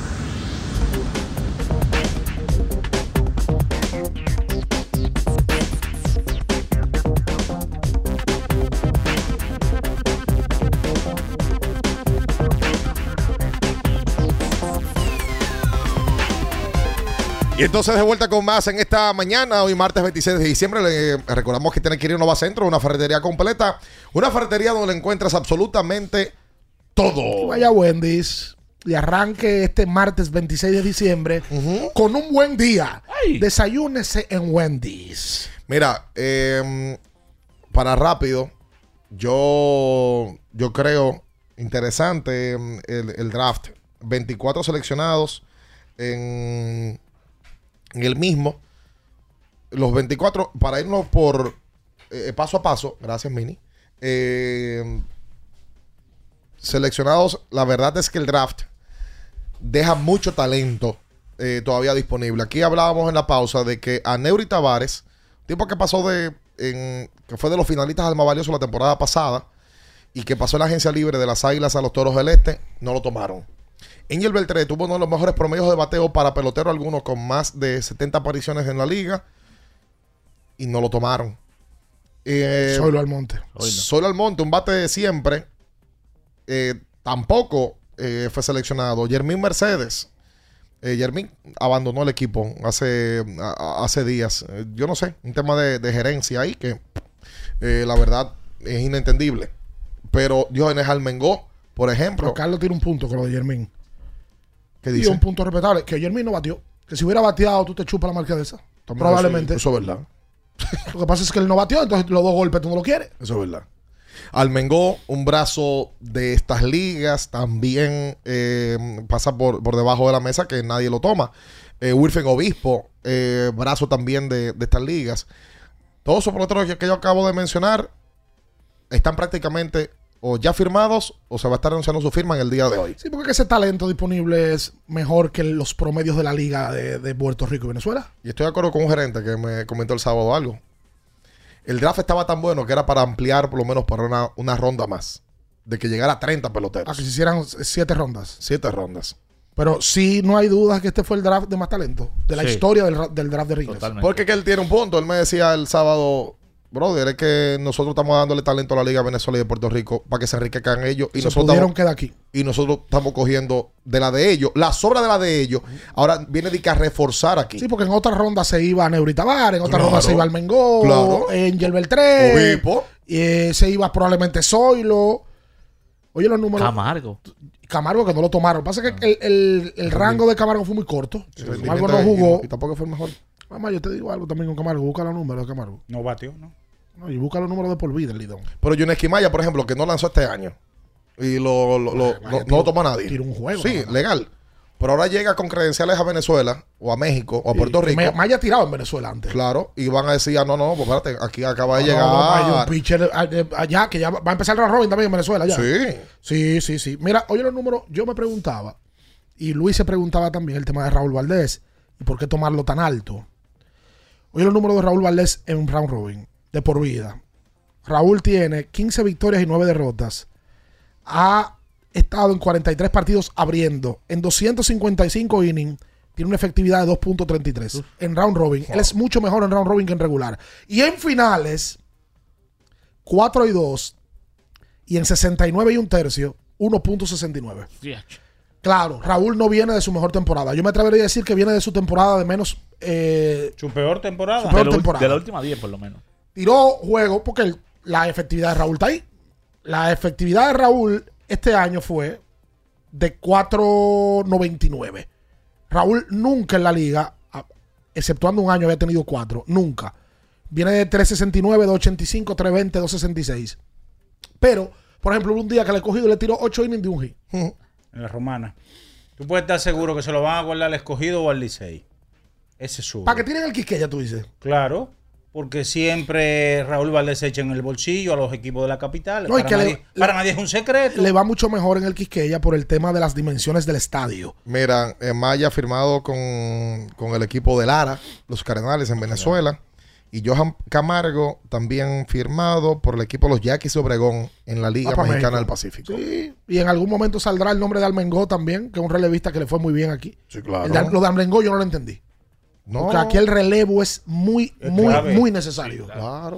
Y entonces de vuelta con más en esta mañana, hoy martes 26 de diciembre, le recordamos que tiene que ir a Nova Centro, una ferretería completa, una ferretería donde le encuentras absolutamente todo. Vaya Wendy's y arranque este martes 26 de diciembre con un buen día. Desayúnese en Wendy's. Mira, eh, para rápido, yo, yo creo interesante mm, el, el draft. 24 seleccionados en, en el mismo. Los 24, para irnos por eh, paso a paso, gracias Mini. Eh, seleccionados, la verdad es que el draft deja mucho talento eh, todavía disponible. Aquí hablábamos en la pausa de que a Neuri Tavares, tipo que pasó de en- que fue de los finalistas al más valioso la temporada pasada y que pasó en la agencia libre de las Águilas a los Toros del Este, no lo tomaron. Angel Beltré tuvo uno de los mejores promedios de bateo para pelotero algunos con más de 70 apariciones en la liga y no lo tomaron. Eh, Zoilo Almonte. Solo Almonte, un bate de siempre, eh, tampoco eh, fue seleccionado. Yermín Mercedes. Eh, Yermín abandonó el equipo hace, a- hace días. Eh, yo no sé, un tema de, de gerencia ahí que eh, la verdad es inentendible. Pero Diógenes Almengó, por ejemplo. Pero Carlos tiene un punto con lo de Yermín. ¿Qué Y dice? un punto respetable. Que Yermín no batió. Que si hubiera bateado, tú te chupas la marca de esa. También Probablemente. Eso, eso es verdad. Lo que pasa es que él no batió, entonces los dos golpes tú no lo quieres. Eso es verdad. Almengó, un brazo de estas ligas, también eh, pasa por, por debajo de la mesa que nadie lo toma. Eh, Wilfen Obispo, eh, brazo también de, de estas ligas. Todos esos peloteros que, que yo acabo de mencionar están prácticamente o ya firmados o se va a estar anunciando su firma en el día de hoy. Sí, porque ese talento disponible es mejor que los promedios de la liga de, de Puerto Rico y Venezuela. Y estoy de acuerdo con un gerente que me comentó el sábado algo. El draft estaba tan bueno que era para ampliar por lo menos para una, una ronda más. De que llegara a 30 peloteros. A que se hicieran siete rondas. Siete rondas. Pero sí, no hay dudas que este fue el draft de más talento. De la Sí. historia del, del draft de Rickles. Porque que él tiene un punto. Él me decía el sábado, brother, es que nosotros estamos dándole talento a la Liga Venezuela y de Puerto Rico para que se enriquezcan ellos. Y Se nosotros pudieron estamos, quedar aquí. y nosotros estamos cogiendo de la de ellos. La sobra de la de ellos. Ahora viene de que a reforzar aquí. Sí, porque en otra ronda se iba Neuri Tabar, en otra Claro. ronda se iba Almengó, Claro. Angel Beltré, Obispo. eh, se iba probablemente Zoilo. Oye, los números. Camargo. Camargo que no lo tomaron. Lo que pasa es que el, el- el rango de Camargo fue muy corto. Camargo no y- jugó. Y, tampoco fue el mejor. Mamá, yo te digo algo también con Camargo. Busca los números de Camargo. No batió, ¿no? No, y busca los números de por vida, el Lidón. Pero Jun Esquimaya, por ejemplo, que no lanzó este año. Y lo, lo- lo- no, no lo tomó nadie. tiró un juego, Sí, ¿no? legal. Pero ahora llega con credenciales a Venezuela, o a México, o a Puerto Rico. Me, me haya tirado en Venezuela antes. Claro, y van a decir, ah, no, no, pues espérate, aquí acaba de llegar. hay un pitcher eh, allá que ya va a empezar round robin también en Venezuela. Ya. Sí. Sí, sí, sí. Mira, oye los números. Yo me preguntaba, y Luis se preguntaba también el tema de Raúl Valdés y por qué tomarlo tan alto. Oye los números de Raúl Valdés en un round robin de por vida. Raúl tiene 15 victorias y 9 derrotas. Ha estado en 43 partidos abriendo. En 255 innings tiene una efectividad de 2.33 en round robin. Él es mucho mejor en round robin que en regular. Y en finales, 4 y 2. Y en 69 y un tercio, 1.69. Claro, Raúl no viene de su mejor temporada. Yo me atrevería a decir que viene de su temporada de menos. eh, Su peor temporada. Su peor de la última 10, por lo menos. Tiró juego porque el- la efectividad de Raúl está ahí. La efectividad de Raúl este año fue de 4.99. Raúl nunca en la liga, exceptuando un año, había tenido 4. Nunca. Viene de 3.69, 2.85, 3.20, 2.66. Pero, por ejemplo, un día que le he cogido le tiró 8 innings de un hit. En la romana. Tú puedes estar seguro que se lo van a guardar al escogido o al Licey. Ese es su. Para que tienen el Quisqueya, tú dices. Claro. Porque siempre Raúl Valdés echa en el bolsillo a los equipos de la capital. No, y para, que le- nadie, para nadie es un secreto. Le va mucho mejor en el Quisqueya por el tema de las dimensiones del estadio. Mira, eh, Maya ha firmado con, con el equipo de Lara, los Cardenales en Venezuela. Y Johan Camargo también firmado por el equipo de los Yaquis Obregón en la Liga pa' Mexicana México. del Pacífico. Sí, y en algún momento saldrá el nombre de Almengó también, que es un relevista que le fue muy bien aquí. Sí, claro. El de- lo de Almengó yo no lo entendí. No. Porque aquí el relevo es muy, Es muy, clave. muy necesario. Claro.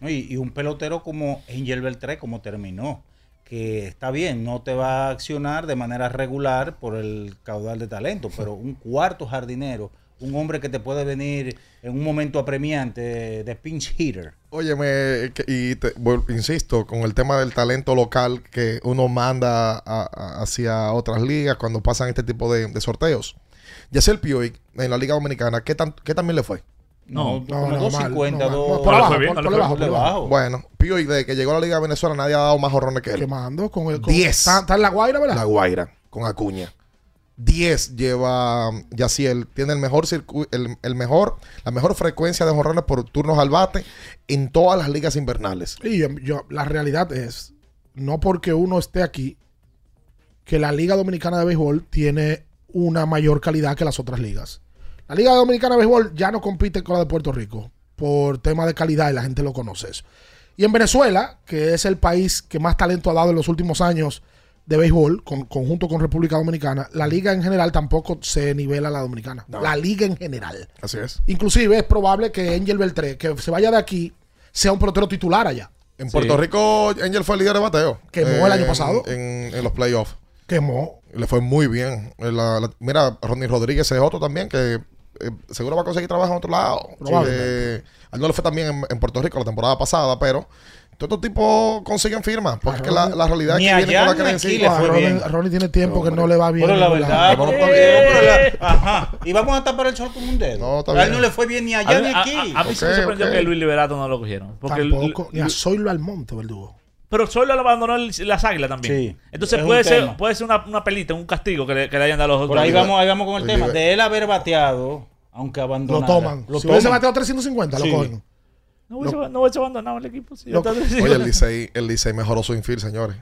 No, Y, y un pelotero como Angel Beltré, como terminó, que está bien, no te va a accionar de manera regular por el caudal de talento, pero un cuarto jardinero, un hombre que te puede venir en un momento apremiante de pinch hitter. Óyeme, y te- vuel- insisto, con el tema del talento local que uno manda a- a- hacia otras ligas cuando pasan este tipo de, de sorteos. Yacel Pioy en la Liga Dominicana, ¿qué, tan, qué también le fue? No, No, como no, 250, mal, no, dos-. Bueno, Pioy desde que llegó a la Liga de Venezuela nadie ha dado más jorrones que él. Quemando con el. con- Diez. Está, está en la Guaira, ¿verdad? La Guaira, con Acuña. 10 lleva um, Yaciel. Tiene el mejor circu- el, el mejor, la mejor frecuencia de jorrones por turnos al bate en todas las ligas invernales. Y yo, yo- la realidad es, no porque uno esté aquí, que la Liga Dominicana de Béisbol tiene una mayor calidad que las otras ligas. La Liga Dominicana de Béisbol ya no compite con la de Puerto Rico. por tema de calidad y la gente lo conoce eso. Y en Venezuela, que es el país que más talento ha dado en los últimos años de béisbol, con, conjunto con República Dominicana, la liga en general tampoco se nivela a la dominicana. No. La liga en general. Así es. Inclusive es probable que Angel Beltré, que se vaya de aquí, sea un pelotero titular allá. En Puerto Rico, Angel fue el líder de bateo. Quemó el año En- pasado. En, en los playoffs. Quemó. Le fue muy bien. La- la- mira, Ronnie Rodríguez es otro también que eh, seguro va a conseguir trabajo en otro lado. Eh, a él no le fue también en, en Puerto Rico la temporada pasada, pero todos estos tipos consiguen firmas. Porque es que la, la realidad es que viene con la fue Ronnie, tiene tiempo que no le va bien. Pero la verdad, bien. pero ajá. Y vamos a tapar el sol con un dedo. No, está a él no le fue bien ni allá ni aquí. a- a mí sí me sorprendió que Luis Liberato no lo cogieron. Porque Tampoco, el- ni a Zoilo Almonte, verdugo. Pero solo lo abandonó el- las águilas también. Sí, Entonces es puede ser, tema. puede ser una, una pelita, un castigo que le, que le hayan dado a los Por ahí otros. vamos, ahí vamos con el Oye, tema. De él haber bateado, aunque Lo abandonara. toman. Lo si hubiese toman. bateado 350, Sí. lo cogen. No hubiese, no hubiese abandonado el equipo. Lo- Oye, el Licey, el Licey mejoró su infield, señores.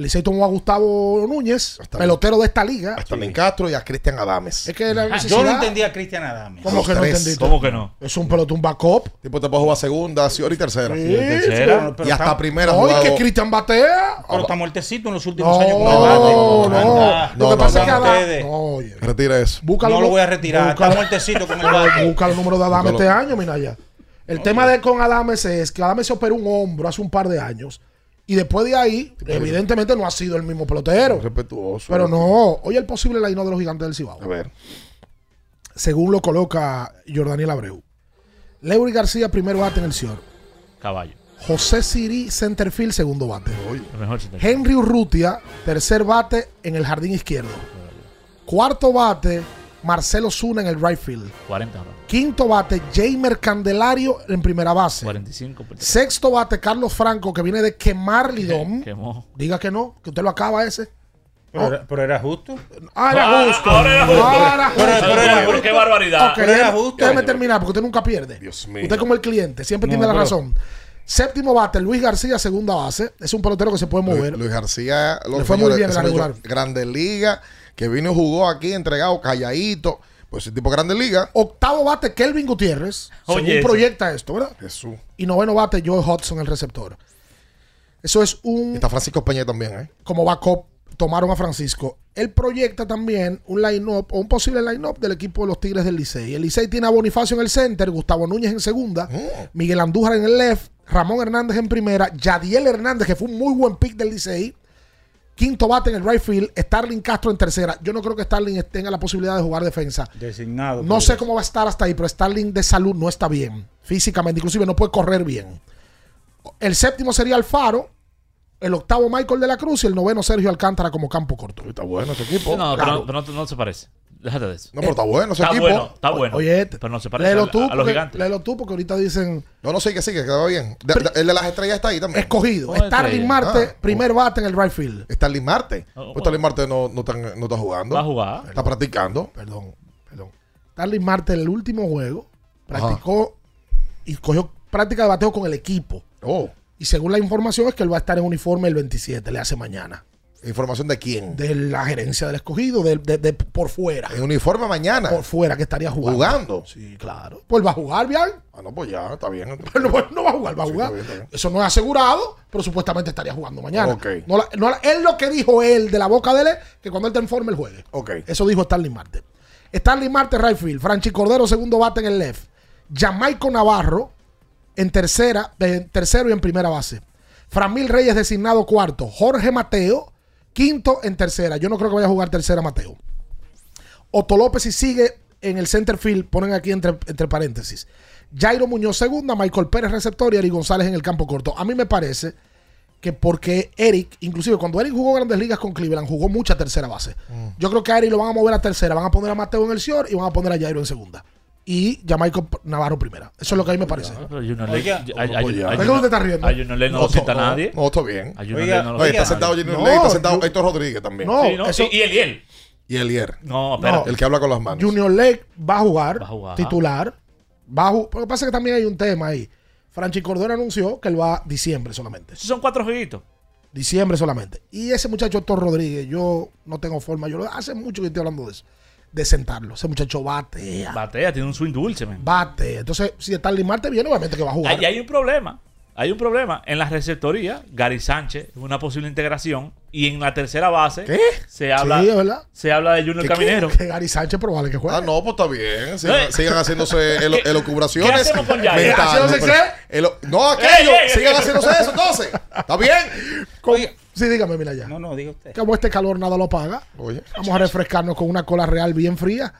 El Licey tomó a Gustavo Núñez, pelotero de esta liga. A Starlin Castro y a Cristian Adames. Es que la Ah, Yo no entendía a Cristian Adame. ¿Cómo Los que no entendiste? ¿Cómo que no? Es un pelotón un backup. Tipo te puede jugar segunda, sí, y tercera. Sí, tercera. sí. Pero y hasta está- primera No, y jugado- que Cristian batea. Pero está muertecito en los últimos No, años no, no. Anda. Lo que no, pasa no, es que no, Adame... ustedes. No, oye. Retira eso. Búscalo, No lo voy a retirar. búscalo- Está muertecito con el bate. Busca el número de Adame Búscalo. este año, Minaya. El tema de con Adames es que Adames se operó un hombro hace un par de años. Y después de ahí, evidentemente no ha sido el mismo pelotero. Respetuoso. Pero no, oye el posible line de los gigantes del Cibao. A ver. Según lo coloca Jordaniel Abreu. Leury García, primer bate en el Cior. Caballo. José Siri, centerfield, segundo bate. Mejor. Henry Urrutia, tercer bate en el jardín izquierdo. Cuarto bate, Marcelo Zuna en el right field. 40 ahora. Quinto bate, Jamer Candelario en primera base. 45. por- Sexto bate, Carlos Franco, que viene de quemar Lidón. Quemó. Diga que no, que usted lo acaba ese. Pero, era- pero era justo. Ah, era Ah, justo. ahora era justo. Ah, era justo. Pero- pero era Pero justo. qué barbaridad. Ok, Pero era déjeme- justo. déjeme terminar, porque usted nunca pierde. Dios mío. Usted como el cliente, siempre No, tiene la razón. Séptimo bate, Luis García, segunda base. Es un pelotero que se puede mover. Luis, Luis García, los Le fue muy bien en la regular. Grandes Ligas, que vino y jugó aquí entregado, calladito. Pues ese tipo Grandes Ligas. Octavo bate, Kelvin Gutiérrez. Oye, según eso. proyecta esto, ¿verdad? Jesús. Y noveno bate, Joe Hudson, el receptor. Eso es un. Está Francisco Peña también, ¿eh? Como backup, tomaron a Francisco. Él proyecta también un line-up o un posible line-up del equipo de los Tigres del Licey. El Licey tiene a Bonifacio en el center, Gustavo Núñez en segunda, Miguel Andújar en el left, Ramón Hernández en primera, Yadiel Hernández, que fue un muy buen pick del Licey. Quinto bate en el right field, Starling Castro en tercera. Yo no creo que Starling tenga la posibilidad de jugar defensa. Designado. No sé eso. cómo va a estar hasta ahí, pero Starling de salud no está bien. Físicamente, inclusive no puede correr bien. El séptimo sería Alfaro. El octavo Michael de la Cruz y el noveno Sergio Alcántara como campo corto. Está bueno ese equipo. No, pero, no, pero no, no se parece. Déjate de eso. No, pero está bueno ese Está equipo. bueno, está bueno. Oye, pero no se parece léelo a, tú, a los gigantes. léelo tú porque ahorita dicen No, no, sigue, sigue, quedó bien. De- de- el de las estrellas está ahí también. escogido. ¿Cómo Starling? Marte, Ah, primer bate en el right field. Starling Marte. Oh, Pues Starling Marte no, no, está, no está jugando. Va a jugar. Está practicando. Perdón, perdón. Starling Marte en el último juego practicó y cogió práctica de bateo con el equipo. Oh, Y según la información es que él va a estar en uniforme el 27, le hace mañana. ¿Información de quién? De la gerencia del escogido, de, de- de- por fuera. En uniforme mañana. Por fuera que estaría jugando. Jugando. Sí, claro. Pues va a jugar, bien. Ah, no, pues ya, está bien. No, pues no va a jugar, va a Sí, jugar. está bien, está bien. Eso no es asegurado, pero supuestamente estaría jugando mañana. Ok. No la- no la- él lo que dijo él de la boca de él es que cuando él te informe, él juegue. Ok. Eso dijo Starling Marte. Starling Marte, right field. Franchi Cordero, segundo bate en el left. Jamaico Navarro en tercera, en tercero y en primera base. Framil Reyes designado cuarto. Jorge Mateo, quinto en tercera. Yo no creo que vaya a jugar tercera Mateo. Otto López y sigue en el center field, ponen aquí entre, entre paréntesis. Jairo Muñoz segunda, Michael Pérez receptor y Eric González en el campo corto. A mí me parece que porque Eric, inclusive cuando Eric jugó grandes ligas con Cleveland, jugó mucha tercera base. Yo creo que a Eric lo van a mover a tercera, van a poner a Mateo en el Cior y van a poner a Jairo en segunda. Y Jamaico Navarro primera. Eso es lo que a mí me parece. Pero Junior Oiga. Ley- a- a- Oye, a- ¿de a qué Junior- usted está riendo? A Junior Ley no lo sienta nadie. No, está bien. A Junior Oiga, Ley no lo Oye, sienta está sentado nadie. Junior No, Ley, está sentado yo- Héctor Rodríguez también. No, Sí, ¿no? eso- Y, y el y él. Y Elier. No, espérate. El que habla con las manos. Junior Lake va a jugar, Va a jugar. titular. Va a ju- Lo que pasa es que también hay un tema ahí. Franchi Cordero anunció que él va diciembre solamente. Esos son cuatro jueguitos. Diciembre solamente. Y ese muchacho Héctor Rodríguez, yo no tengo forma. Yo lo- hace mucho que estoy hablando de eso. De sentarlo. Ese muchacho batea. Batea, tiene un swing dulce, man. Bate. Entonces, si Starling Marte viene, obviamente que va a jugar. Ahí hay un problema. Hay un problema. En la receptoría, Gary Sánchez, una posible integración. Y en la tercera base, ¿Qué? se habla Sí, se habla de Junior ¿Qué- Caminero. Que Gary Sánchez probable que juegue. Ah, no, pues está bien. Sigan, Eh. sigan haciéndose ¿Qué- elucubraciones. qué hacemos con elo- no, aquello. Ey, ey, sigan ey. haciéndose eso entonces. ¿Está bien? Con- Sí, dígame, mira ya. No, no, diga usted. Como este calor nada lo paga. Oye. Vamos a refrescarnos con una cola real bien fría.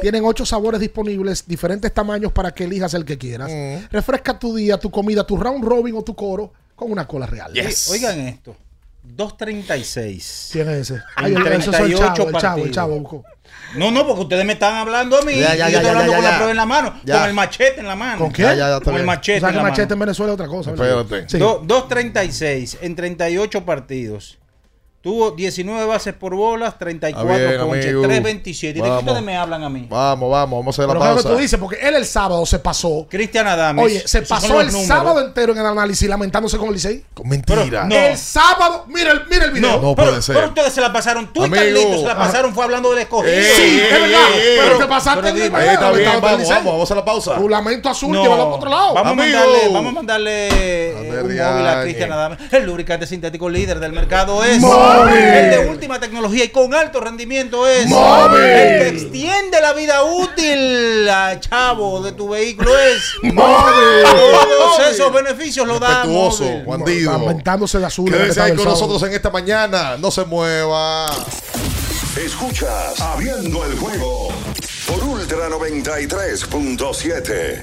Tienen ocho sabores disponibles, diferentes tamaños para que elijas el que quieras. Refresca tu día, tu comida, tu round robin o tu coro con una cola real. Oigan esto. 236. ¿Quién es ese? En Ay, eso es el 38 chavo, el chavo, el partidos. chavo. buscó. No, no, porque ustedes me están hablando a mí. Ya, ya, y ya, yo estoy hablando ya, con ya. la prueba en la mano. Ya. Con el machete en la mano. ¿Con qué? Ya, ya, ya, está Con el machete O sea, en que la machete mano. en Venezuela es otra cosa. Sí. Do- 236 en 38 partidos. Tuvo 19 bases por bolas, 34 Está bien, ponches, amigo. 327. ¿De qué ustedes me hablan a mí? Vamos, vamos, vamos a hacer Pero la jefe, pausa. tú dices, porque él el sábado se pasó. Cristian Adames. Oye, se pasó el números. sábado entero en el análisis lamentándose con el Licey. Mentira. No. El sábado, mira el, mira el video. No, No pero, puede ser. pero ustedes se la pasaron. Tú Amigo. y Carlitos se la pasaron, fue hablando del escogido. Ey, Sí, es ey, verdad. ey, pero ey. te pasaste pero dime. está bien, vamos, vamos, vamos a la pausa. Tu lamento azul, No, llévalo para otro lado. Vamos a mandarle, vamos a mandarle eh, un móvil a. Cristian Adames. El lubricante sintético líder del mercado es Móvil. el de última tecnología y con alto rendimiento es Móvil. el que extiende la vida útil a chavo de tu vehículo es Móvil. Todos esos beneficios los da Respetuoso, Móvil. bandido. Lamentándose de azul. Quédense ahí con nosotros en esta mañana. No se mueva. Escuchas Abriendo el juego por Ultra 93.7.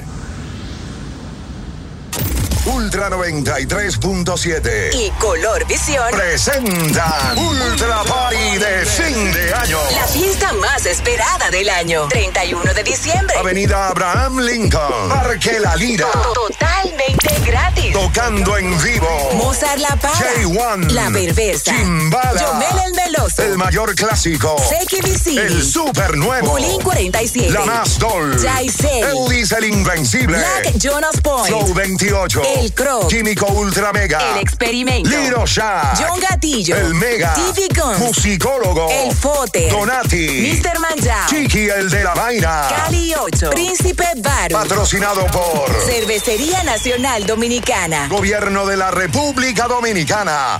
Ultra 93.7 Y Color Visión. presentan Ultra Party de fin de año. La fiesta más esperada del año. 31 de diciembre. Avenida Abraham Lincoln, Parque La Lira, Totalmente gratis. tocando en vivo. Mozart La Para. J1, La Perversa. Chimbala, Yomel el Meloso. el mayor clásico, Seki Vicini. el super nuevo, Bulín 47. la más dol, Jaisel. Eudis el invencible, Black Jonas Point. Flow 28, El Croc. Químico Ultra Mega, El Experimento. Liro Shack, John Gatillo. el Mega, TV Guns. Musicólogo, El Fote. Donati, Mr. Manjao. Chiqui el de la vaina, Cali 8. Príncipe Baru. patrocinado por Cervecería Nacional Dominicana. Gobierno de la República Dominicana.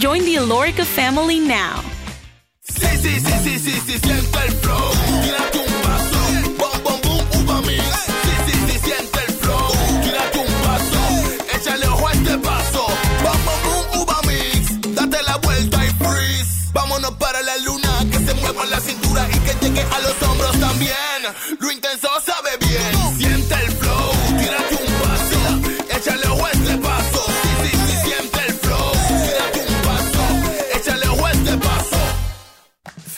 Join the Alorica family now. Sí, sí, sí, sí, sí, sí, siente el flow. Tírate un paso. Bom, bom, boom, uva mix. Sí, sí, sí, siente el flow. Tírate un paso. Échale ojo a este paso. Bom, bom, boom, uva mix. Date la vuelta y freeze. Vámonos para la luna. Que se mueva la cintura y que llegue a los hombros también. Lo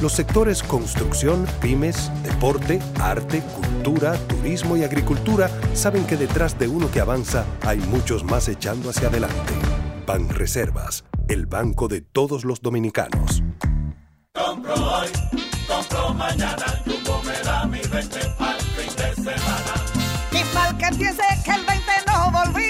Los sectores construcción, pymes, deporte, arte, cultura, turismo y agricultura saben que detrás de uno que avanza hay muchos más echando hacia adelante. Banreservas, el banco de todos los dominicanos. Compro hoy, compro mañana, Jumbo me da mi 20 al fin de semana. Y mal que piense que el 20 no volvía,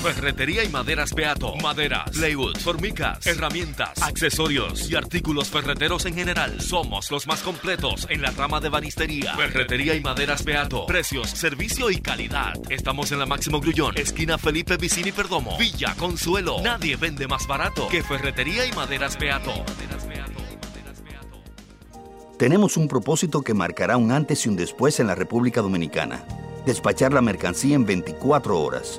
Ferretería y maderas Beato. Maderas, plywood, formicas, herramientas, accesorios y artículos ferreteros en general. Somos los más completos en la rama de banistería. Ferretería y maderas Beato. Precios, servicio y calidad. Estamos en la Máximo Grullón, esquina Felipe Vicini Perdomo, Villa Consuelo. Nadie vende más barato que Ferretería y maderas Beato. Tenemos un propósito que marcará un antes y un después en la República Dominicana. Despachar la mercancía en 24 horas.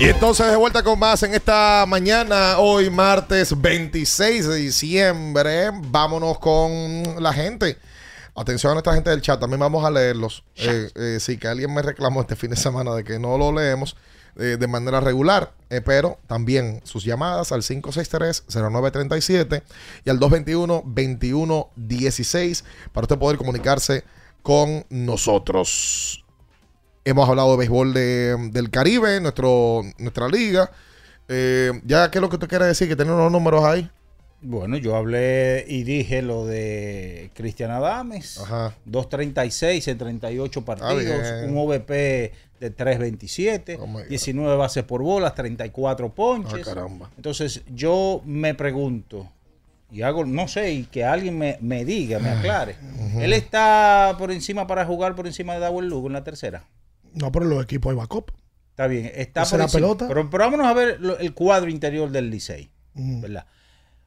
Y entonces de vuelta con más en esta mañana, hoy martes 26 de diciembre. Vámonos con la gente. Atención a nuestra gente del chat, también vamos a leerlos. Eh, eh, sí, que alguien me reclamó este fin de semana de que no lo leemos eh, de manera regular, eh, pero también sus llamadas al 563-0937 y al 221-2116 para usted poder comunicarse con nosotros. Hemos hablado de béisbol de- del Caribe, nuestro, nuestra liga. Eh, ya, ¿qué es lo que tú quieres decir? Que tiene unos números ahí. Bueno, yo hablé y dije lo de Cristian Adames. 2.36 en 38 partidos. Un OVP de 3.27. 19 bases por bolas, 34 ponches. Ah, caramba. Entonces, yo me pregunto, y hago, no sé, y que alguien me, me diga, me aclare. ¿Él está por encima para jugar por encima de Dawel Lugo en la tercera? No, pero los equipos de backup. Está bien, está por la pelota. Pero, pero vámonos a ver lo- el cuadro interior del Licey. ¿verdad?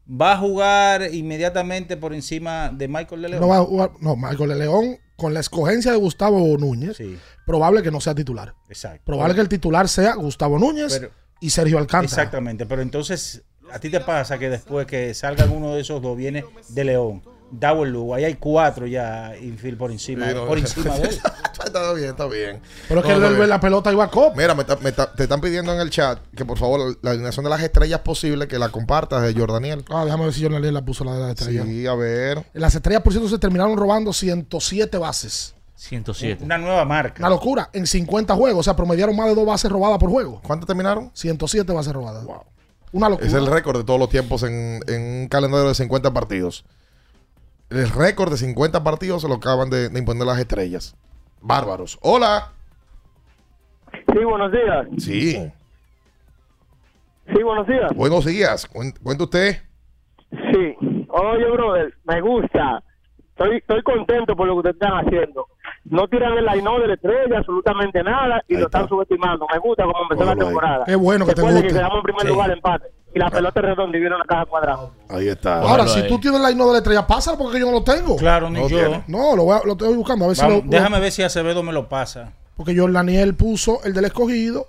Va a jugar inmediatamente por encima de Michael de León. No va a jugar, no, Michael de León, con la escogencia de Gustavo Núñez, probable que no sea titular. Exacto. Probable que el titular sea Gustavo Núñez Pero- y Sergio Alcántara. Exactamente, pero entonces a ti te pasa que después que salga uno de esos dos viene de León, Dawel Lugo, ahí hay cuatro ya infield por encima, Sí, no, por encima de él. está bien, está bien. Pero es que No, la pelota iba a cop. Mira, me está- me está- te están pidiendo en el chat que por favor la alineación de las estrellas posible que la compartas de Jordaniel. Ah, déjame ver si Jordan la puso la de las estrellas. Sí, a ver. Las estrellas, por cierto, se terminaron robando 107 bases. 107. Una nueva marca. Una locura. En 50 juegos. O sea, promediaron más de dos bases robadas por juego. ¿Cuántas terminaron? 107 bases robadas. Una locura. Es el récord de todos los tiempos en, en un calendario de 50 partidos. El récord de 50 partidos se lo acaban de, de imponer las estrellas. Bárbaros. Hola. Sí, buenos días. Sí. Sí, buenos días. Buenos días. Cuen- Cuenta usted. Sí. Oye, brother, me gusta. Estoy, estoy contento por lo que ustedes están haciendo. No tiran el line de la estrella, absolutamente nada, y lo están subestimando. Me gusta cómo empezó la temporada. Qué bueno que te Recuerden guste. que quedamos en primer Sí. lugar empate. Y la pelota es redonda y viene una caja cuadrada. Ahí está. Ahora, si tú tienes la line de la estrella, pásalo porque yo no lo tengo. Claro, ni No yo. tiene. No, lo, voy a- lo estoy buscando. A ver Vamos, si lo. déjame ver si Acevedo me lo pasa. Porque Jordaniel puso el del escogido.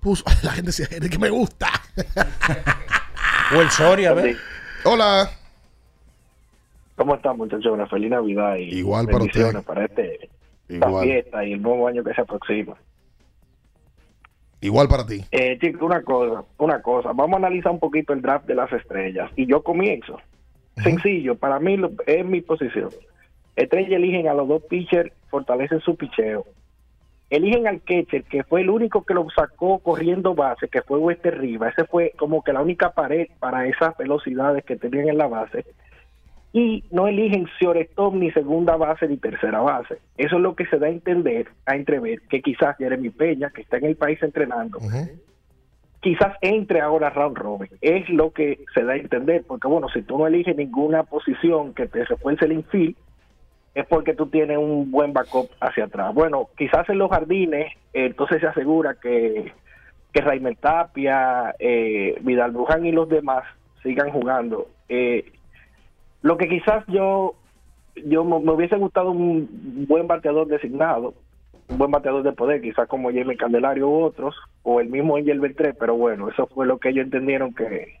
Puso. La gente dice "Es que me gusta. O el Soria, a ver. Hola. ¿Cómo están, muchachos? Una feliz Navidad y Igual para bendiciones usted. para este, esta Igual. fiesta y el nuevo año que se aproxima. Igual para ti. Eh, chicos, una cosa, una cosa. Vamos a analizar un poquito el draft de las estrellas. Y yo comienzo. Sencillo, para mí es mi posición. Estrellas eligen a los dos pitchers, fortalecen su picheo. Eligen al catcher, que fue el único que lo sacó corriendo base, que fue Wester Riva. Ese fue como que la única pared para esas velocidades que tenían en la base. Y no eligen shortstop ni segunda base ni tercera base. Eso es lo que se da a entender, a entrever, que quizás Jeremy Peña, que está en el país entrenando, quizás entre ahora round robin. Es lo que se da a entender, porque bueno, si tú no eliges ninguna posición que te refuerce el infield, es porque tú tienes un buen backup hacia atrás. Bueno, quizás en los jardines, eh, entonces se asegura que, que Raimel Tapia, eh, Vidal Bruján y los demás sigan jugando. Eh, lo que quizás yo yo me, hubiese gustado un buen bateador designado, un buen bateador de poder, quizás como Jamie Candelario u otros, o el mismo Angel Beltré, pero bueno, eso fue lo que ellos entendieron que,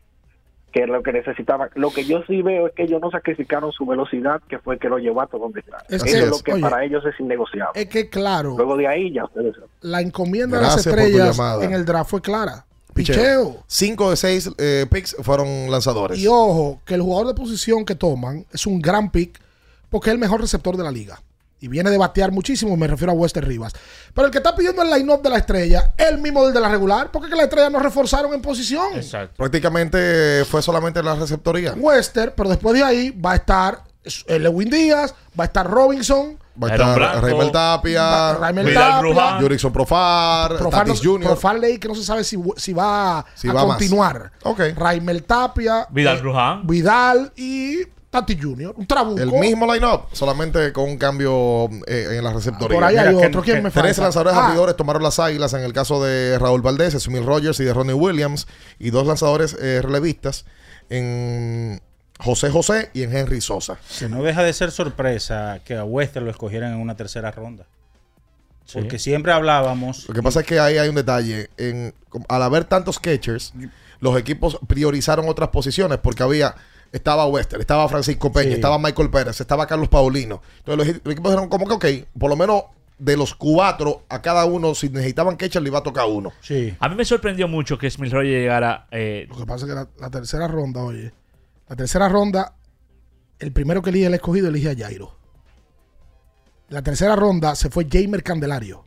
que es lo que necesitaban. Lo que yo sí veo es que ellos no sacrificaron su velocidad, que fue el que lo llevó hasta donde está. Es eso es lo que oye, para ellos es innegociable. Es que, claro, Luego de ahí ya ustedes saben. la encomienda Gracias de las estrellas en el draft fue clara. Picheo. Picheo. Cinco de seis eh, picks fueron lanzadores. Y ojo, que el jugador de posición que toman es un gran pick porque es el mejor receptor de la liga. Y viene de batear muchísimo, me refiero a Wester Rivas. Pero el que está pidiendo el line-up de la estrella es el mismo del de la regular, porque que la estrella no reforzaron en posición. Prácticamente fue solamente la receptoría. Wester, pero después de ahí va a estar Lewin Díaz, va a estar Robinson, Va a estar Raimel Tapia, Raimel Tapia. Jurickson Profar, Profar, Tatis no- Jr. Profar Ley, que no se sabe si, si va Si a va continuar. Ok. Raimel Tapia, Vidal Bruján. Vidal y Tati Jr. Un trabuco. El mismo line-up, solamente con un cambio eh, en la receptoría. Por ahí hay otro. ¿Quién me Tres lanzadores Ah. abridores tomaron las águilas en el caso de Raúl Valdés, Smil Rogers y de Ronnie Williams. Y dos lanzadores eh, relevistas en José José y en Henry Sosa. Que no deja de ser sorpresa que a Wester lo escogieran en una tercera ronda. Porque siempre hablábamos. Lo que pasa es que ahí hay un detalle. En, al haber tantos catchers, los equipos priorizaron otras posiciones porque había. Estaba Wester, estaba Francisco Peña, Sí. estaba Michael Pérez, estaba Carlos Paulino. Entonces los, los equipos dijeron como que, ok, por lo menos de los cuatro, a cada uno, si necesitaban catcher, le iba a tocar uno. Sí. A mí me sorprendió mucho que Smith Roger llegara. eh, Lo que pasa es que la, la tercera ronda, oye, la tercera ronda, el primero que elige el escogido elige a Jairo. En la tercera ronda se fue Jamer Candelario.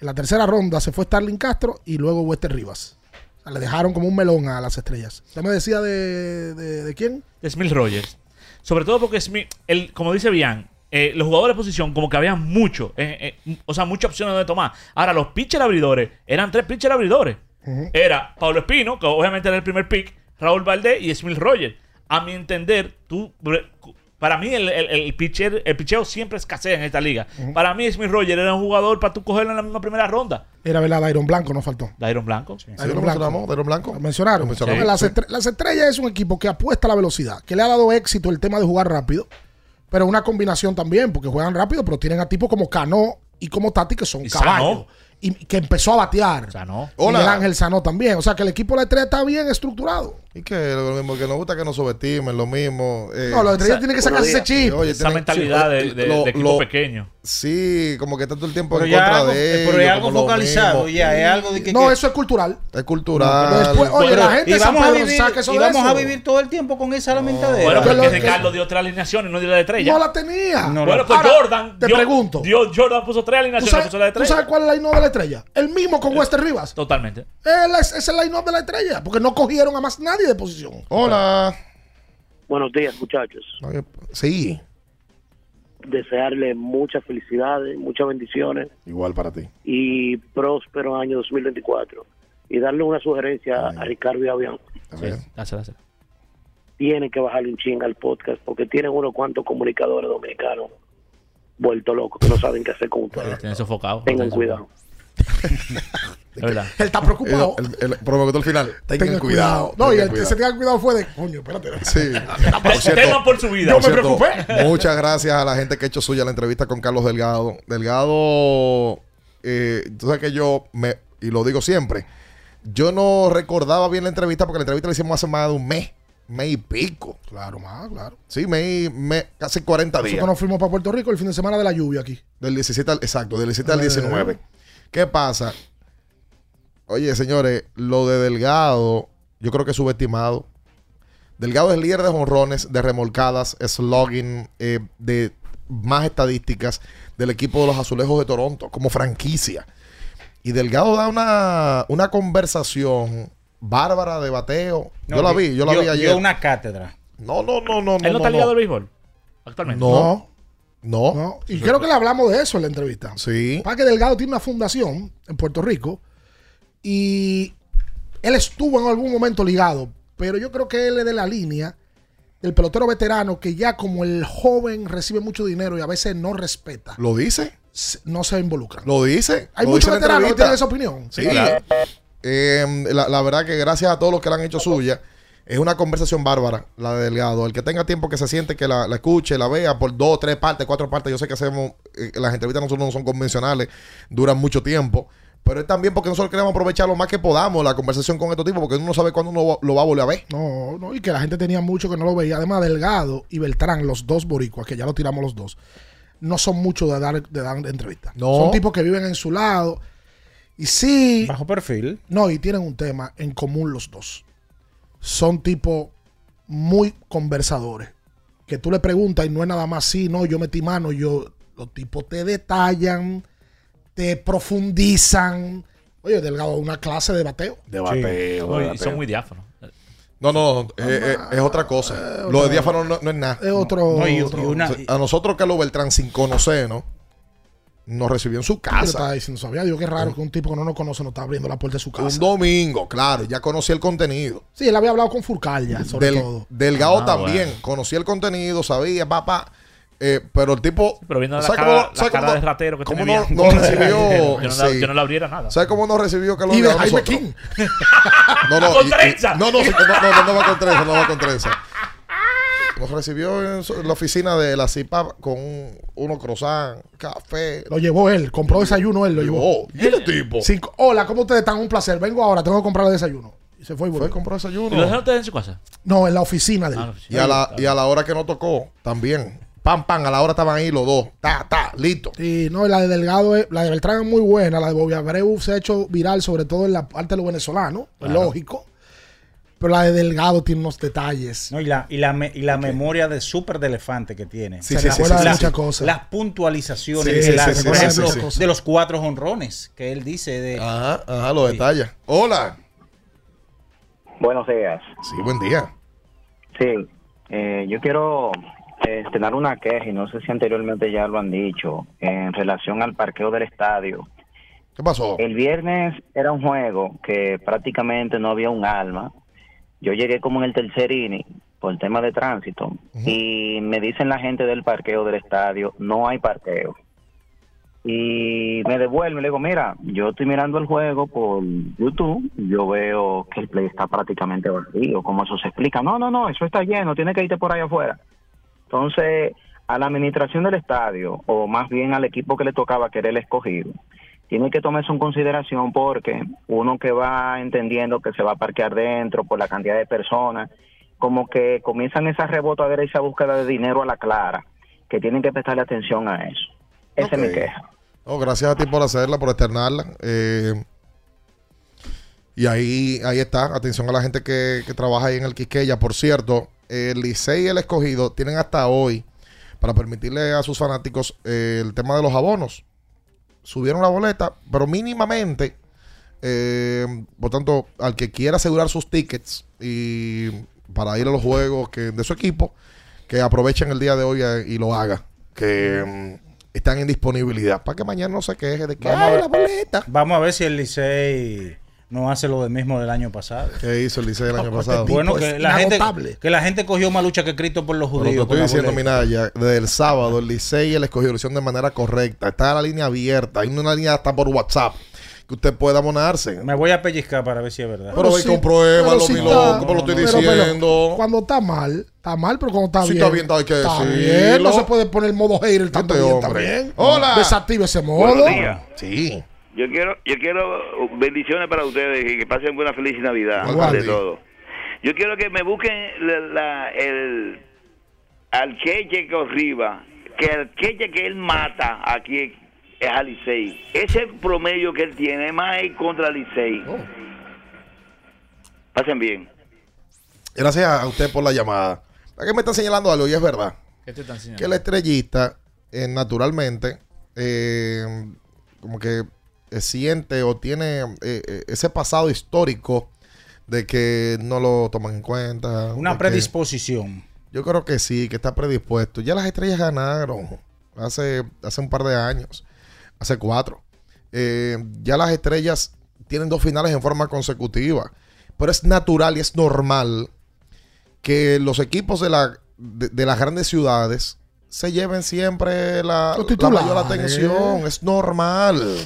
En la tercera ronda se fue Starling Castro y luego Wester Rivas. O sea, le dejaron como un melón a las estrellas. ¿Usted me decía de, de, de quién? de Smith Rogers. Sobre todo porque Smith, el, como dice Bian, eh, los jugadores de posición, como que había mucho, eh, eh, o sea, muchas opciones de tomar. Ahora, los pitcher abridores, eran tres pitcher abridores. Era Pablo Espino, que obviamente era el primer pick, Raúl Valdés y Smith Rogers. A mi entender, tú, para mí el, el, el pitcher, el picheo siempre escasea en esta liga. Para mí Smith Rogers era un jugador para tú cogerlo en la misma primera ronda. Era verdad, Dairon Blanco, nos faltó. Dairon Blanco. Dairon lo mencionamos, Dairon Blanco. Lo mencionaron. Lo mencionamos. Sí. Las, Sí. estre- las estrellas es un equipo que apuesta a la velocidad, que le ha dado éxito el tema de jugar rápido, pero una combinación también, porque juegan rápido, pero tienen a tipos como Cano y como Tati, que son Y caballos. Sanó. Y que empezó a batear. Sanó. Hola. Ángel Sanó también. O sea que el equipo de la estrella está bien estructurado. Y que lo mismo, que nos gusta que nos subestimen, lo mismo. eh, No, los estrellas tienen que sacarse ese chip. Oye, Esa tienen- mentalidad sí, de, de- lo- de equipo lo- pequeño. Sí, como que está todo el tiempo Pero en contra algo- de pero ellos. es algo focalizado, ya, es algo de que- No, que- eso es cultural. Es cultural. Después, oye, Pero- la gente y vamos a vivir, saca eso y de vamos a eso. vivir todo el tiempo con esa lamentadera. Bueno, Porque Ricardo dio tres alineaciones no dio la de estrella. No la tenía. No, bueno, la- pues Ahora, Jordan. te dio- pregunto. dio- Jordan puso tres ¿Tú alineaciones, puso la de tú estrella. sabes cuál es el line-up de la estrella? El mismo con Wester Rivas. Totalmente. Él es, el line-up de la estrella. Porque no cogieron a más nadie de posición. Hola. Buenos días, muchachos. Sí, Desearle muchas felicidades, muchas bendiciones igual para ti. y próspero año 2024. Y darle una sugerencia a Ricardo y a. Sí, dásela, dásela. Tienen que bajarle un ching al podcast porque tienen unos cuantos comunicadores dominicanos vueltos locos que no saben qué hacer con ustedes. Tienen sofocado. Tengan cuidado. Es verdad. Él está preocupado. El, el, el- el final. Tengan, Tengan cuidado. No, y tengan el se tenga cuidado fue de, coño, espérate. Sí. Te- teman por su vida. Yo me cierto, preocupé. Muchas gracias a la gente que ha hecho suya la entrevista con Carlos Delgado. Delgado, eh, tú sabes que yo, me, y lo digo siempre, yo no recordaba bien la entrevista porque la entrevista la hicimos hace más de un mes, mes y pico. Claro, más, claro. Sí, mes, y- mes casi 40 días. Nosotros nos fuimos para Puerto Rico el fin de semana de la lluvia aquí. Del 17 al, exacto, del 17 al Eh. 19. ¿Qué pasa? Oye, señores, lo de Delgado, yo creo que es subestimado. Delgado es líder de jonrones, de remolcadas, slugging, eh, de más estadísticas del equipo de los Azulejos de Toronto, como franquicia. Y Delgado da una, una conversación bárbara de bateo. No, yo la vi, yo la dio- vi ayer. dio una cátedra. No, no, no, no. ¿Él no, no, está no. ligado al béisbol? Actualmente. No. No. No. Y creo que le hablamos de eso en la entrevista. Sí. Para que Delgado tiene una fundación en Puerto Rico y él estuvo en algún momento ligado, pero yo creo que él es de la línea del pelotero veterano que ya como el joven recibe mucho dinero y a veces no respeta, ¿Lo dice? no se involucra. Lo dice. Hay Lo muchos dice veteranos que tienen esa opinión. Sí, claro. Eh, la, la verdad que gracias a todos los que la han hecho suya, es una conversación bárbara la de Delgado. El que tenga tiempo que se siente, que la, la escuche, la vea por dos, tres partes, cuatro partes. Yo sé que hacemos, eh, las entrevistas nosotros no son convencionales, duran mucho tiempo. Pero es también porque nosotros queremos aprovechar lo más que podamos la conversación con estos tipos, porque uno no sabe cuándo uno lo va a volver a ver. No, no, y que la gente tenía mucho que no lo veía. Además, Delgado y Beltrán, los dos boricuas, que ya lo tiramos los dos, no son mucho de dar, de dar entrevistas. No. Son tipos que viven en su lado. Y sí. Bajo perfil. No, y tienen un tema en común los dos. Son tipos muy conversadores. Que tú le preguntas y no es nada más sí, no, yo metí mano, yo. Los tipos te detallan, te profundizan. Oye, Delgado, una clase de bateo. De Muy- y son muy diáfanos. No, no, eh, eh, es otra cosa. Lo de diáfano no, no es nada. Es otro. No, y- otro- y una- a nosotros, Carlos Beltrán, sin conocernos, nos recibió en su Yo casa. estaba diciendo, sabía yo qué raro que un tipo que no nos conoce nos está abriendo la puerta de su casa. Un domingo, claro, ya conocí el contenido. Sí, él había hablado con Furcal ya, sobre Del- todo. Delgado Ah, también, bueno. conocía el contenido, sabía, papá. Eh, pero el tipo. Pero viendo la ¿sabe cara, cómo- la sabe cara cómo- de ratero que cómo no, no recibió? yo, no la, sí. yo no le abriera nada. ¿Sabes cómo nos recibió Carlos Y de? Jaime? King. No, no, y- y- no, no, no, no, no, no va con trenza, no va con trenza. Nos recibió en, su- en la oficina de la CIPA con un- unos croissants, café. Lo llevó él, compró desayuno él, lo llevó. ¿y este tipo? Cinco- Hola, ¿cómo ustedes están? Un placer. Vengo ahora, tengo que comprar el desayuno. Y se fue y Fue, volvió. compró ¿Y lo desayuno. dejaron ustedes en su casa? No, en la oficina de él. Ah, Y a, la, y a la hora que nos tocó, también. Pam, pam, a la hora estaban ahí los dos. Ta, ta, listo. Y no, la de Delgado, es- la de Beltrán es muy buena. La de Bobby Abreu se ha hecho viral, sobre todo en la parte de los venezolanos. Claro. Lógico. Pero la de Delgado tiene unos detalles. No, y la, y la, me- y la memoria de súper de elefante que tiene. Se recuerda de Las- muchas cosas. Las puntualizaciones Sí, sí, sí, por sí, ejemplo, sí, sí. de los cuatro honrones que él dice de... Ajá, ajá, los detalles. Hola. Buenos días. Sí, buen día. Sí, eh, yo quiero tener una queja y no sé si anteriormente ya lo han dicho en relación al parqueo del estadio. ¿Qué pasó? El viernes era un juego que prácticamente no había un alma. Yo llegué como en el tercer inning por el tema de tránsito y me dicen la gente del parqueo del estadio, no hay parqueo. Y me devuelve, le digo, mira, yo estoy mirando el juego por YouTube, yo veo que el play está prácticamente vacío, como eso se explica. No, no, no, eso está lleno, tiene que irte por ahí afuera. Entonces, a la administración del estadio, o más bien al equipo que le tocaba, que era el escogido, tiene que tomarse en consideración porque uno que va entendiendo que se va a parquear dentro por la cantidad de personas, como que comienzan esa rebotadera y esa búsqueda de dinero a la clara, que tienen que prestarle atención a eso. Esa es mi queja. Oh, gracias a ti por hacerla, por externarla. Eh, y ahí, ahí está. Atención a la gente que, que trabaja ahí en el Quisqueya. Por cierto, el Licey y el Escogido tienen hasta hoy para permitirle a sus fanáticos eh, el tema de los abonos. Subieron la boleta, pero mínimamente. eh, por tanto, al que quiera asegurar sus tickets y para ir a los juegos que, de su equipo, que aprovechen el día de hoy eh, y lo haga. Que mm, están en disponibilidad. Para que mañana no se queje de que Vamos a "Ay, ver- la boleta. Vamos a ver si el Licey no hace lo mismo del año pasado. ¿Qué hizo el Licey el año pasado? Bueno, Tipo, que la, gente, que la gente cogió más lucha que Cristo por los Pero judíos. te con estoy la diciendo, boleta. Minaya, desde el sábado el Licey lo hicieron de manera correcta. Está la línea abierta. Hay una línea hasta por WhatsApp que usted pueda abonarse. Me voy a pellizcar para ver si es verdad. Pero ve, sí, compruébalo, pero sí mi está- loco, pero lo estoy pero- pero diciendo. cuando está mal, está mal, pero cuando está Si bien. está bien, hay que está decirlo. bien, No se puede poner el modo hater tanto Este bien hombre. también. Hola. Desactive ese modo. Buenos días. Sí. Yo quiero, yo quiero bendiciones para ustedes y que pasen buena feliz Navidad, de todo. Yo quiero que me busquen la, la- el al queche que arriba, que el queche que él mata aquí es a Licey. Ese promedio que él tiene es más es contra Licey. Oh. Pasen bien. Gracias a usted por la llamada. ¿A qué me está señalando algo? Y es verdad. ¿Qué te están enseñando? Que el estrellista, eh, naturalmente, eh, como que siente o tiene eh, eh, ese pasado histórico de que no lo toman en cuenta. Una predisposición. Yo creo que sí, que está predispuesto. Ya las estrellas ganaron hace, hace un par de años, hace cuatro. Eh, ya las estrellas tienen dos finales en forma consecutiva. Pero es natural y es normal que los equipos de, la, de, de las grandes ciudades se lleven siempre la, mayor atención. Es normal.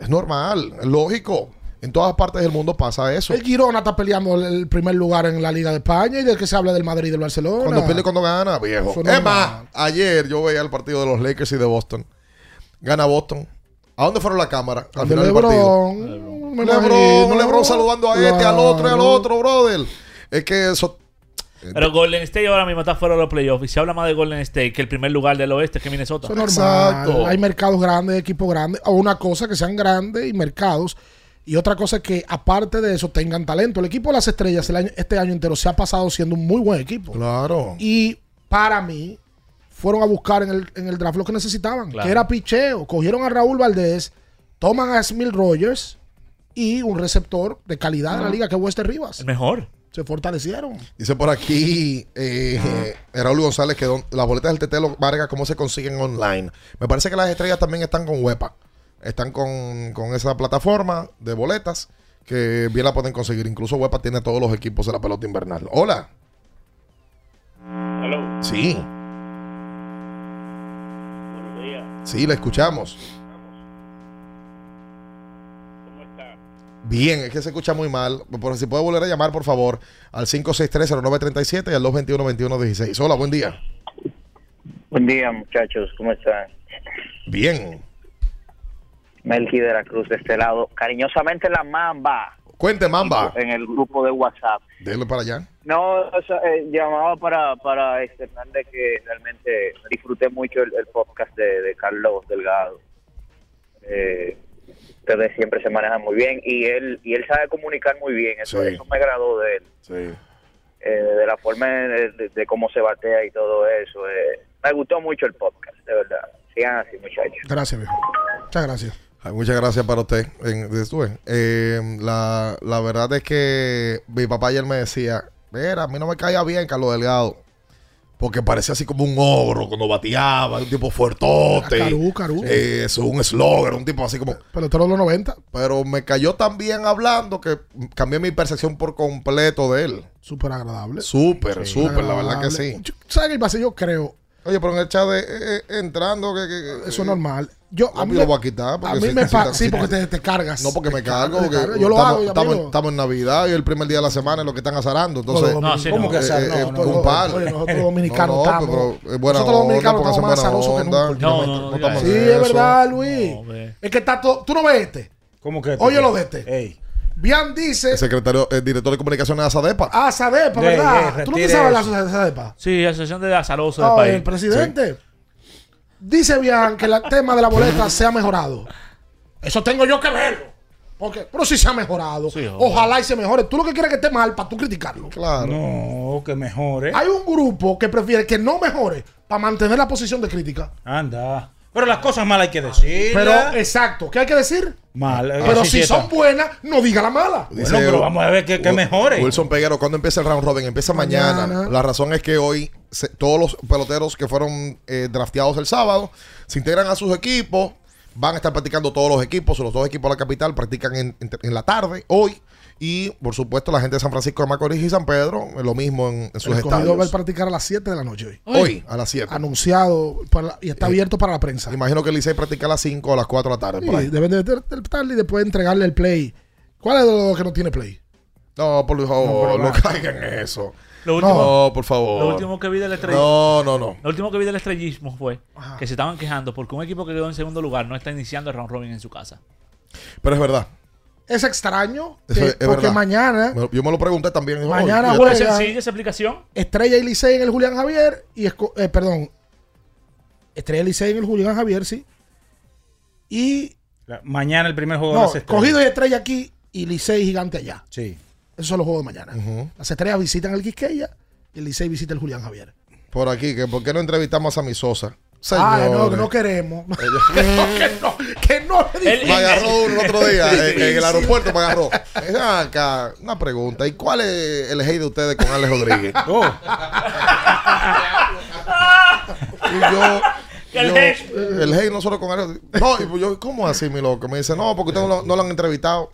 Es normal, es lógico. En todas partes del mundo pasa eso. El Girona está peleando el- primer lugar en la Liga de España y del que se habla del Madrid y del Barcelona. Cuando y cuando gana, viejo. Es normal. más, ayer yo veía el partido de los Lakers y de Boston. Gana Boston. ¿A dónde fueron la cámara? Al final del partido. Lebron. Lebron. Lebron saludando a este, al otro y al otro, brother. Es que eso. Pero Golden State ahora mismo está fuera de los playoffs y se habla más de Golden State que el primer lugar del oeste que Minnesota. Eso es normal. Hay mercados grandes, equipos grandes. O una cosa que sean grandes y mercados. Y otra cosa es que, aparte de eso, tengan talento. El equipo de las estrellas el año- este año entero se ha pasado siendo un muy buen equipo. Claro. Y para mí, fueron a buscar en el, en el draft lo que necesitaban, Claro. que era picheo. Cogieron a Raúl Valdés, toman a Smil Rogers y un receptor de calidad de la liga que es Wester Rivas. El mejor. Se fortalecieron. Dice por aquí eh, Raúl González que don- las boletas del Tetelo Vargas, ¿cómo se consiguen online? Me parece que las estrellas también están con Huepa. Están con, con esa plataforma de boletas que bien la pueden conseguir. Incluso Huepa tiene todos los equipos de la pelota invernal. Hola. Sí. Sí, la escuchamos. Bien, es que se escucha muy mal. Por si puede volver a llamar, por favor, al 563-0937 y al 221-2116. Hola, buen día. Buen día, muchachos. ¿Cómo están? Bien. Melqui de la Cruz de este lado. Cariñosamente la Mamba. Cuente, Mamba. En el grupo de WhatsApp. Dele para allá. No, o sea, eh, llamaba para, para externar de que realmente disfruté mucho el, el podcast de, de Carlos Delgado. Eh, ustedes siempre se manejan muy bien y él y él sabe comunicar muy bien. Eso, Sí. eso me agradó de él. Sí. Eh, de la forma de, de- de cómo se batea y todo eso. eh, me gustó mucho el podcast, de verdad. Sigan así, muchachos. Gracias, viejo. Muchas gracias. Ay, Muchas gracias para usted. En, eh, la, la verdad es que mi papá ayer me decía, mira, a mí no me caía bien Carlos Delgado. Porque parecía así como un ogro cuando bateaba, un tipo fuertote. Carú, carú. Eh, Eso, un slogger, un tipo así como... Pelotero de los 90. Pero me cayó tan bien hablando que cambié mi percepción por completo de él. Súper agradable. Súper, súper, la verdad que sí. Yo- ¿Sabes qué pasa? Yo creo. Oye, pero en el chat de, eh, eh, entrando, que, que- Eso es normal. Yo, No, yo lo voy a quitar. a porque mí si- me si- pa- si- sí, porque te, te cargas. No, porque me cargo. porque. Yo lo estamos, hago, estamos, estamos en Navidad y el primer día de la semana es lo que están azarando. Entonces, No, sí, ¿Cómo no. que azar? eh, No, eh, no, un par. oye, nosotros los dominicanos No, no, estamos. pero es buena nosotros onda, dominicanos estamos más azarosos que nunca. No, no, Sí, eso. es verdad, Luis. Es que está todo. Tú no ves este. ¿Cómo que? Oye lo de este. Ey. Bian dice. el secretario, el director de comunicaciones de Asadepa. Ah, Sadepa, Ey, ey, ¿verdad? ¿Tú no te sabes la asociación de Sadepa? Sí, Asociación de Azarosos del Oh, país. el presidente. Dice Bian que el tema de la boleta se ha mejorado. Eso tengo yo que verlo. Porque, pero sí se ha mejorado. Sí, Ojalá y se mejore. Tú lo que quieres es que esté mal para tú criticarlo. Claro. No, que mejore. Hay un grupo que prefiere que no mejore para mantener la posición de crítica. Anda. Pero las cosas malas hay que decir. Pero, exacto, ¿qué hay que decir? Mal. eh, Pero si son buenas, no diga la mala. Bueno, pero vamos a ver que, que Wil- mejore. Wilson Peguero, ¿cuándo empieza el round robin? Empieza mañana. Mañana. La razón es que hoy se- todos los peloteros que fueron eh, drafteados el sábado se integran a sus equipos. Van a estar practicando todos los equipos. Los dos equipos de la capital practican en, en- en la tarde, hoy. Y, por supuesto, la gente de San Francisco de Macorís y San Pedro, eh, lo mismo en, en sus El cogido va a estadios. practicar a las 7 de la noche hoy. Hoy, a las 7. Anunciado para- y está abierto para la prensa. Imagino que el Licey practica a las 5 o a las 4 de la tarde. por ahí. Sí, deben de tarde y después entregarle el play. ¿Cuál es de los que no tiene play? No, por favor, No, no, caigan en eso. Lo último, No, por favor. lo último que vi del estrellismo. No, no, no. Lo último que vi del estrellismo fue que se estaban quejando porque un equipo que quedó en segundo lugar no está iniciando el round robin en su casa. Pero es verdad. Es extraño que- es- es porque verdad. mañana Yo me lo pregunté también. Mañana juega- ¿Es sencilla esa explicación? Estrella y Licey en el Julián Javier y Esco- eh, perdón, Estrella y Licey en el Julián Javier, sí. Y La- Mañana el primer juego de no, las estrellas. cogido y Estrella aquí y Licey gigante allá. Sí. Esos son los juegos de mañana. Las estrellas visitan el Quisqueya y el Licey visita el Julián Javier. Por aquí, que ¿por qué no entrevistamos a mi Sosa? Ah, no, que no queremos. que no, que no, que no Me agarró uno el otro día en, en el aeropuerto, me agarró. Ven acá, una pregunta. ¿Y cuál es el hate de ustedes con Alex Rodríguez? Oh. Y yo, El yo- hate. el hate no solo con Alex No, y yo, ¿cómo así, mi loco? Me dice, no, porque ustedes no lo han entrevistado.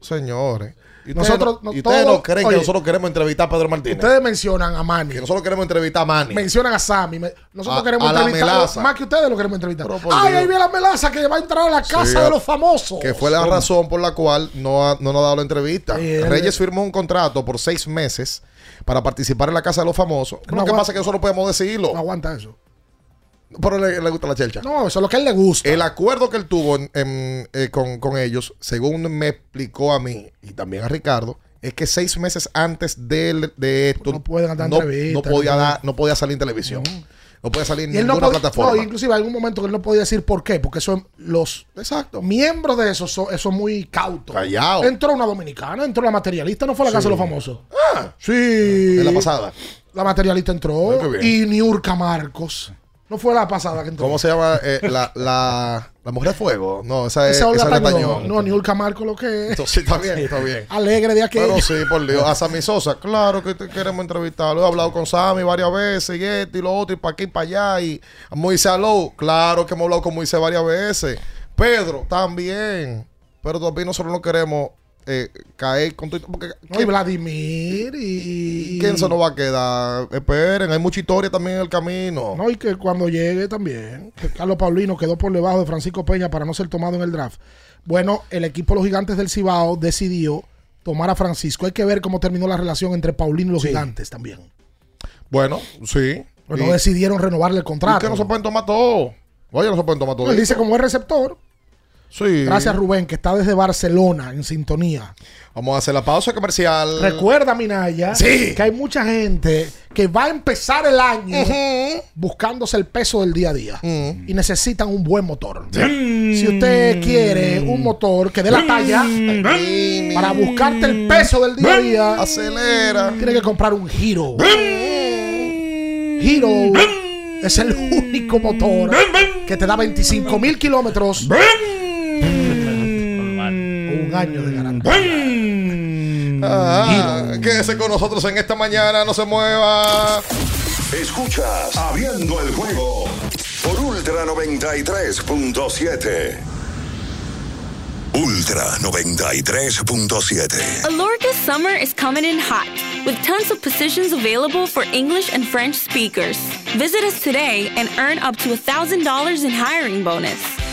Señores. ¿Y ustedes, Nosotros, no, y ustedes todos- no creen oye, que nosotros queremos entrevistar a Pedro Martínez? Ustedes mencionan a Manny. Que nosotros queremos entrevistar a Manny. Mencionan a Sammy. Me- Nosotros A- queremos a la entrevistar. melaza. Más que ustedes lo queremos entrevistar. Ay, ahí viene la melaza que va a entrar a la casa Sí, de los famosos. Que fue la razón por la cual no, ha- no nos ha dado la entrevista. Reyes firmó un contrato por seis meses para participar en la Casa de los Famosos. No lo que aguanta- pasa es que nosotros podemos decirlo. No aguanta eso. Pero le, le gusta la chelcha. No, eso es lo que a él le gusta. El acuerdo que él tuvo en- en, eh, con, con ellos, según me explicó a mí y también a Ricardo, es que seis meses antes de, de esto No pueden dar no, no podía dar, no podía salir en televisión. No podía salir en no ninguna podía, plataforma. no, inclusive hay algún momento que él no podía decir por qué, porque son los Exacto. miembros de esos son, muy cautos. Callao. Entró una dominicana, entró la materialista, no fue a la Sí. casa de los famosos. Ah, Sí. en la pasada. La materialista entró. Y Niurka Marcos. No fue la pasada que entró. ¿Cómo se llama? Eh, la, la, la mujer de fuego. No, esa es, Esa esa es la. No, Niurka Marcos lo que es. Entonces, sí, está bien, está bien. Alegre de aquello. Pero sí, por Dios. A Sammy Sosa, claro que te queremos entrevistarlo. He hablado con Sammy varias veces y esto y lo otro y para aquí y para allá. Y a Moisés Alou, claro que hemos hablado con Moisés varias veces. Pedro, también. Pero todavía nosotros no queremos eh, caer con todo. Porque No, y Vladimir y, ¿quién se nos va a quedar? Esperen, hay mucha historia también en el camino. No, y que cuando llegue también, que Carlos Paulino quedó por debajo de Francisco Peña para no ser tomado en el draft. Bueno, el equipo de los gigantes del Cibao decidió tomar a Francisco. Hay que ver cómo terminó la relación entre Paulino y los gigantes también. Bueno, sí. Pues no decidieron renovarle el contrato. que no se pueden tomar todo. Oye, no se pueden tomar todo. Él dice como es receptor. Sí. Gracias Rubén, que está desde Barcelona en sintonía. Vamos a hacer la pausa comercial. Recuerda, Minaya, Sí. que hay mucha gente que va a empezar el año buscándose el peso del día a día y necesitan un buen motor. Si usted quiere un motor que dé la talla para buscarte el peso del día a día, acelera. Tiene que comprar un Hero. Hero es el único motor que te da 25 mil kilómetros. Un año de garantía. Ah, quédese con nosotros en esta mañana, no se mueva. Escuchas Abriendo el juego por Ultra 93.7. Ultra 93.7. Alorca's summer is coming in hot, with tons of positions available for English and French speakers. Visit us today and earn up to $1,000 in hiring bonus.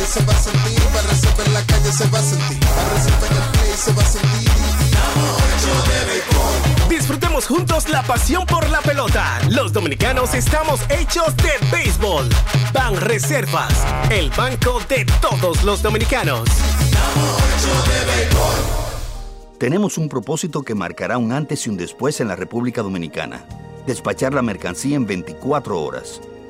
play se va a sentir, en la calle se va a sentir, reserva en el play se va a sentir. Disfrutemos juntos la pasión por la pelota. Los dominicanos estamos hechos de béisbol. Ban Reservas, el banco de todos los dominicanos. Tenemos un propósito que marcará un antes y un después en la República Dominicana. Despachar la mercancía en 24 horas.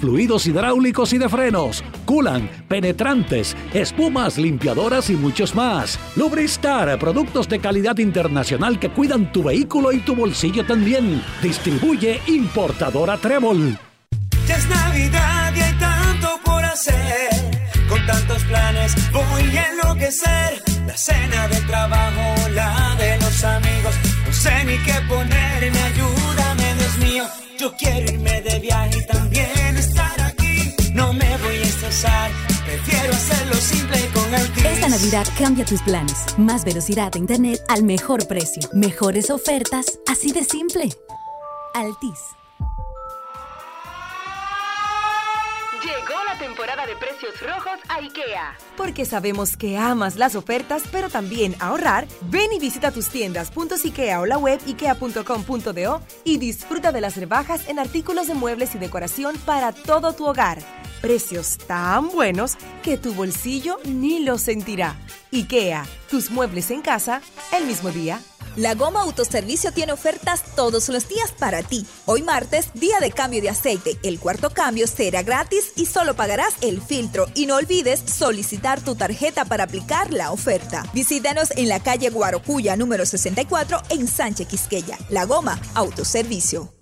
fluidos hidráulicos y de frenos, culan, penetrantes, espumas, limpiadoras y muchos más. Lubristar, productos de calidad internacional que cuidan tu vehículo y tu bolsillo también. Distribuye importadora Trébol. Ya es Navidad y hay tanto por hacer. Con tantos planes voy a enloquecer. La cena del trabajo, la de los amigos. No sé ni qué ponerme, ayúdame, Dios mío. Yo quiero irme de viaje voy a estresar, prefiero hacerlo simple con el Kiss. Esta Navidad cambia tus planes. Más velocidad de internet al mejor precio. Mejores ofertas, así de simple. Altis. Llegó la temporada de precios rojos a IKEA. Porque sabemos que amas las ofertas, pero también ahorrar. Ven y visita tus tiendas .ikea o la web ikea.com.do y disfruta de las rebajas en artículos de muebles y decoración para todo tu hogar. Precios tan buenos que tu bolsillo ni lo sentirá. IKEA, tus muebles en casa el mismo día. La Goma Autoservicio tiene ofertas todos los días para ti. Hoy martes, día de cambio de aceite. El cuarto cambio será gratis y solo pagarás el filtro. Y no olvides solicitar tu tarjeta para aplicar la oferta. Visítanos en la calle Guarocuya número 64 en Sánchez Quisqueya. La Goma Autoservicio.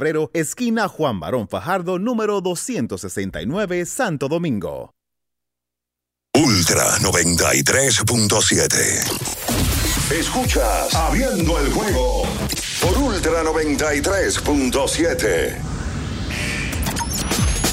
esquina Juan Barón Fajardo, número 269, Santo Domingo. Ultra 93.7. Escuchas Abriendo el juego por Ultra 93.7.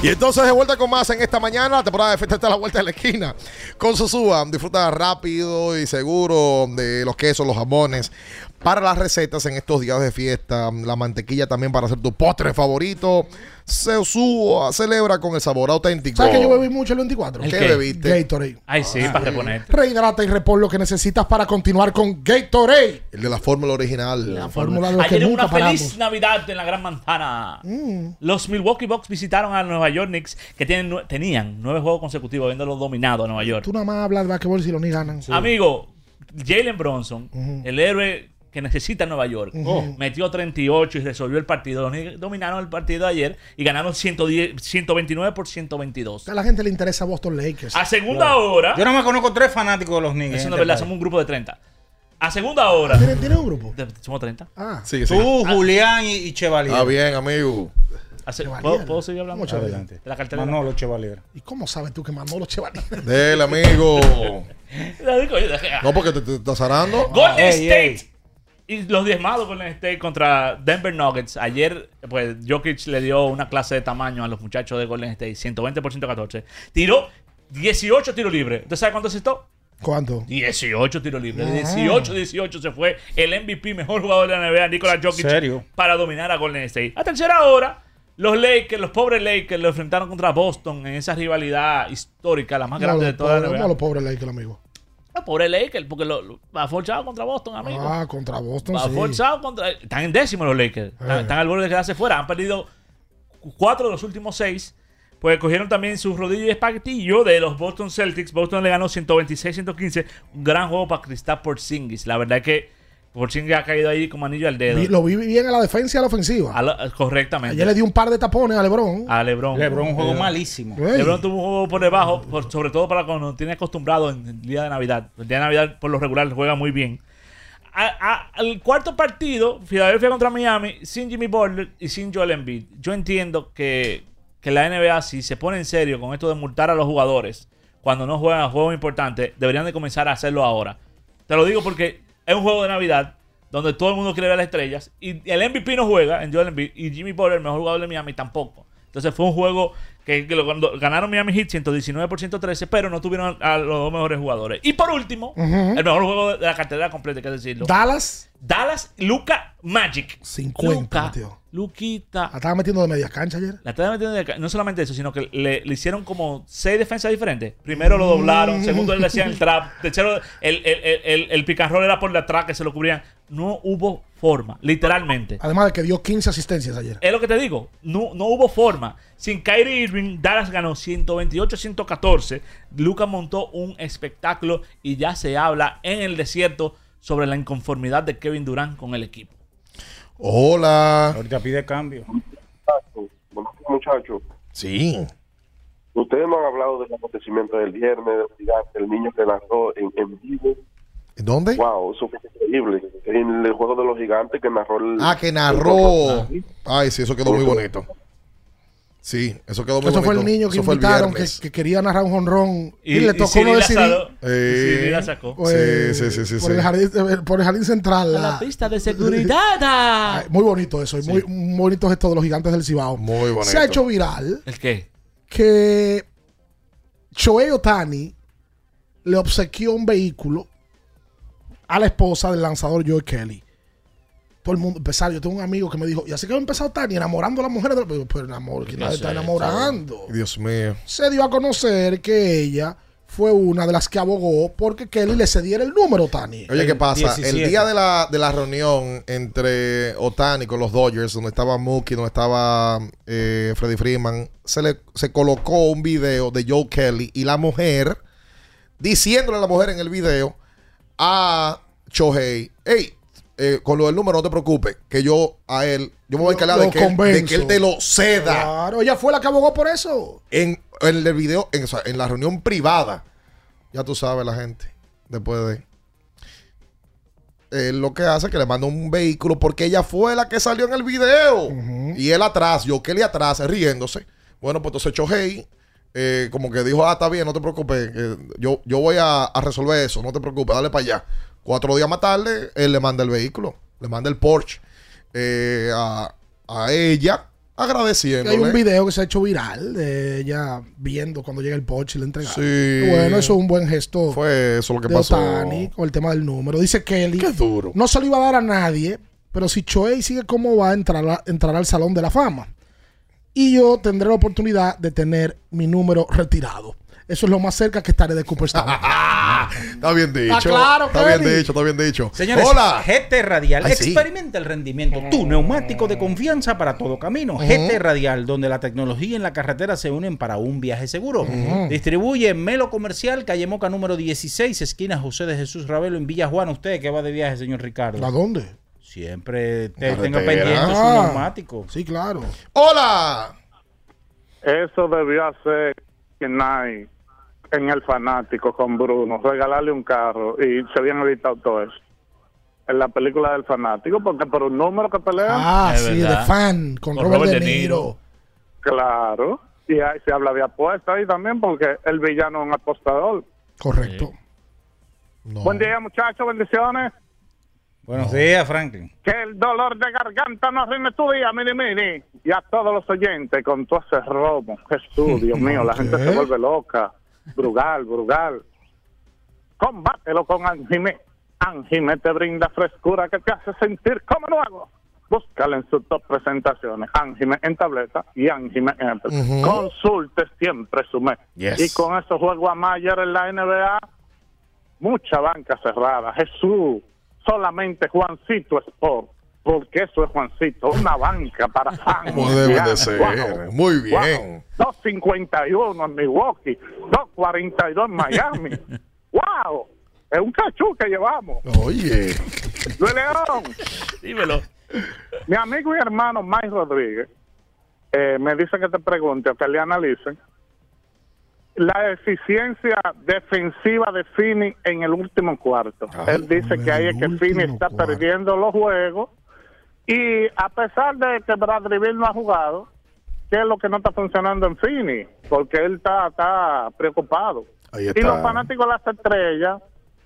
Y entonces de vuelta con más en esta mañana, la temporada de fiesta está a la vuelta de la esquina. Con Sosúa, disfruta rápido y seguro de los quesos, los jamones. Para las recetas en estos días de fiesta, la mantequilla también para hacer tu postre favorito. Sosúa celebra con el sabor auténtico. ¿Sabes que yo bebí mucho el 24? ¿El ¿Qué qué? bebiste? Gatorade. Ay, sí, para reponer. Rehidrata y repon lo que necesitas para continuar con Gatorade. El de la fórmula original. La fórmula de los que Ayer hubo nunca una feliz. Navidad en la Gran Manzana. Mm. Los Milwaukee Bucks visitaron a Nueva York Knicks, que tienen, tenían nueve juegos consecutivos habiéndolo dominado a Nueva York. Tú nada más hablas de basquetbol si los ni ganan. Amigo, Jalen Bronson, el héroe que necesita Nueva York, Ujú. oh, metió 38 y resolvió el partido. Dominaron el partido de ayer y ganaron 110, 129 por 122. A la gente le interesa Boston Lakers. A segunda hora. Yo no me conozco tres fanáticos de los Knicks. Eso no este es verdad, somos un grupo de 30. A segunda hora. ¿Tienen, tienen un grupo? de- somos 30. Ah. Sigue, sigue. Tú, Julián y, y Chevalier. Ah, bien, amigo. Hace-. ¿puedo, puedo seguir hablando? ¿Cómo Chevalier? Adelante. De la cartera. Manolo Chevalier. ¿Y cómo sabes tú que Manolo Chevalier? Del amigo. No, porque te, te estás arando. Golden Ey, State. Y los diezmados Golden State contra Denver Nuggets. Ayer, pues, Jokic le dio una clase de tamaño a los muchachos de Golden State. 120 por 114. Tiró 18 tiros libres. ¿Usted sabe cuánto aceptó? ¿Cuánto? 18 tiros libres. Ah. 18, 18 se fue el MVP, mejor jugador de la NBA, Nikola Jokic, ¿Serio? para dominar a Golden State. A tercera hora, los Lakers, los pobres Lakers, lo enfrentaron contra Boston en esa rivalidad histórica, la más grande de toda la pobre, NBA. no, los pobres Lakers, amigo. Los pobres Lakers, porque lo, lo- va forchado contra Boston, amigo. Ah, contra Boston, Va sí. forzado contra. Están en décimo los Lakers. Están, Eh. están al borde de quedarse fuera. Han perdido cuatro de los últimos seis. Pues cogieron también sus rodillas y espaguetillo de los Boston Celtics. Boston le ganó 126-115. Un gran juego para Kristaps Porzingis. La verdad es que Porzingis ha caído ahí como anillo al dedo. Lo vi bien a la defensa y a la ofensiva. A la- correctamente. Ayer le di un par de tapones a LeBron. a LeBron. LeBron un juego malísimo. LeBron tuvo un juego por debajo, por- sobre todo para cuando tiene acostumbrado en el día de Navidad. El día de Navidad, por lo regular, juega muy bien. A- a- al cuarto partido, Filadelfia contra Miami, sin Jimmy Butler y sin Joel Embiid. Yo entiendo que, que la NBA, si se pone en serio con esto de multar a los jugadores cuando no juegan juegos importantes, deberían de comenzar a hacerlo ahora. Te lo digo porque es un juego de Navidad donde todo el mundo quiere ver las estrellas y el MVP no juega en Joel Embiid y Jimmy Butler, el mejor jugador de Miami, tampoco. Entonces fue un juego que, que lo- ganaron Miami Heat 119 por 113, pero no tuvieron a los dos mejores jugadores. Y por último, el mejor juego de la cartera completa, hay que decirlo. Dallas, Dallas, Luca Magic. 50, Luca. Luquita. La estaba metiendo de media cancha ayer. La estaba metiendo de acá. No solamente eso, sino que le, le hicieron como seis defensas diferentes. Primero lo doblaron, segundo le hacían el trap, tercero el, el, el, el, roll era por detrás que se lo cubrían. No hubo forma, literalmente. Además de que dio 15 asistencias ayer. Es lo que te digo, no, no hubo forma. Sin Kyrie Irving, Dallas ganó 128-114. Lucas montó un espectáculo y ya se habla en el desierto sobre la inconformidad de Kevin Durant con el equipo. Hola. Ahorita pide cambio. Muchachos. Sí. Ustedes no han hablado del acontecimiento del viernes, del gigante, el niño que narró en, en vivo. ¿En dónde? Wow, eso fue increíble. En el juego de los gigantes que narró el. Ah, que narró. Ay, sí, eso quedó muy bonito. Sí, eso quedó muy Eso bonito. fue el niño que Eso invitaron que, quería narrar un jonrón y, Y- le tocó Siri no la decidir. sacó. Eh, la sacó. Pues, Sí, sí, sí, sí, por, sí. El jardín, eh, por el jardín central. La la- pista de seguridad. Ay, muy bonito eso. y Muy, muy bonito esto de los gigantes del Cibao. Muy bonito. Se ha hecho viral ¿El qué? que Shohei Otani le obsequió un vehículo a la esposa del lanzador Joe Kelly. Todo el mundo, empezar, yo tengo un amigo que me dijo, y así que va a empezar Otani enamorando a las mujeres. de- Pero, pero enamor, ¿quién la sé, está enamorando? Dios mío. Se dio a conocer que ella fue una de las que abogó porque Kelly le cediera el número a Otani. Oye, ¿qué pasa? 17. El día de la, de la reunión entre Otani con los Dodgers, donde estaba Mookie, donde estaba eh, Freddie Freeman, se le se colocó un video de Joe Kelly y la mujer diciéndole a la mujer en el video a Shohei, hey, eh, con lo del número no te preocupes, que yo a él, yo me voy a encargar de que, él- de convenzo. que él te lo ceda. Claro, ella fue la que abogó por eso. En, en el video, en, la reunión privada. Ya tú sabes la gente. Después de. Él lo que hace es que le manda un vehículo porque ella fue la que salió en el video. Y él atrás, yo que él atrás, riéndose. Bueno, pues entonces Chohei, eh, como que dijo, ah, está bien, no te preocupes. eh, yo, yo voy a, a resolver eso, no te preocupes, dale para allá. Cuatro días más tarde, él le manda el vehículo, le manda el Porsche eh, a, a ella, Que agradeciéndole. hay un video que se ha hecho viral de ella viendo cuando llega el Porsche y le entrega. Sí. Bueno, eso es un buen gesto. Fue eso lo que de pasó. Otani con el tema del número. Dice Kelly. Qué duro. No se lo iba a dar a nadie, pero si Choey sigue como va, entrará, entrará al Salón de la Fama. Y yo tendré la oportunidad de tener mi número retirado. Eso es lo más cerca que estaré de Cooperstown. Está bien dicho. Ah, claro, está bien dicho, está bien dicho. Señores, Hola. GT Radial. Ay, sí. Experimenta el rendimiento. Tu neumático de confianza para todo camino. Ujú. GT Radial, donde la tecnología y la carretera se unen para un viaje seguro. Distribuye Melo Comercial, calle Moca número 16, esquina José de Jesús Ravelo en Villa Juana. Usted que va de viaje, señor Ricardo. ¿A dónde? Siempre te- tenga pendiente su Ah. neumático. Sí, claro. Hola. Eso debió hacer Knight en el fanático con Bruno, regalarle un carro y se habían evitado todo eso. En la película del fanático, porque por un número que pelean. Ah, sí, de fan, con, Robert, De Niro. Claro. Y ahí se habla de apuesta ahí también, porque el villano es un apostador. Correcto. Buen día, muchachos, bendiciones. Buenos días, Franklin. Que el dolor de garganta no arruine tu día, mini mini. Y a todos los oyentes con todo ese robo. Jesús, Dios mío, la gente se vuelve loca. Brugal, brugal. Combátelo con Anjime. Anjime te brinda frescura que te hace sentir como lo hago. Búscala en sus dos presentaciones, Anjime en tableta y Anjime en Apple. Ujú. Consulte siempre su mes. Yes. Y con esos juegos a Mayer en la NBA, mucha banca cerrada. Jesús, solamente Juancito Sport, porque eso es Juancito, una banca para fans. Como debe de ser. wow, Muy bien. wow. 251 en Milwaukee, 242 en Miami. ¡Wow! Es un cachú que llevamos. Oye. Luis León. Dímelo. Mi amigo y hermano Mike Rodríguez eh, me dice que te pregunte que le analicen la eficiencia defensiva de Fini en el último cuarto. Él dice que ahí es que Fini está perdiendo los juegos y a pesar de que Bradley Bill no ha jugado, ¿qué es lo que no está funcionando en Fini? Porque él está, está preocupado. Ahí Y está. los fanáticos de las estrellas,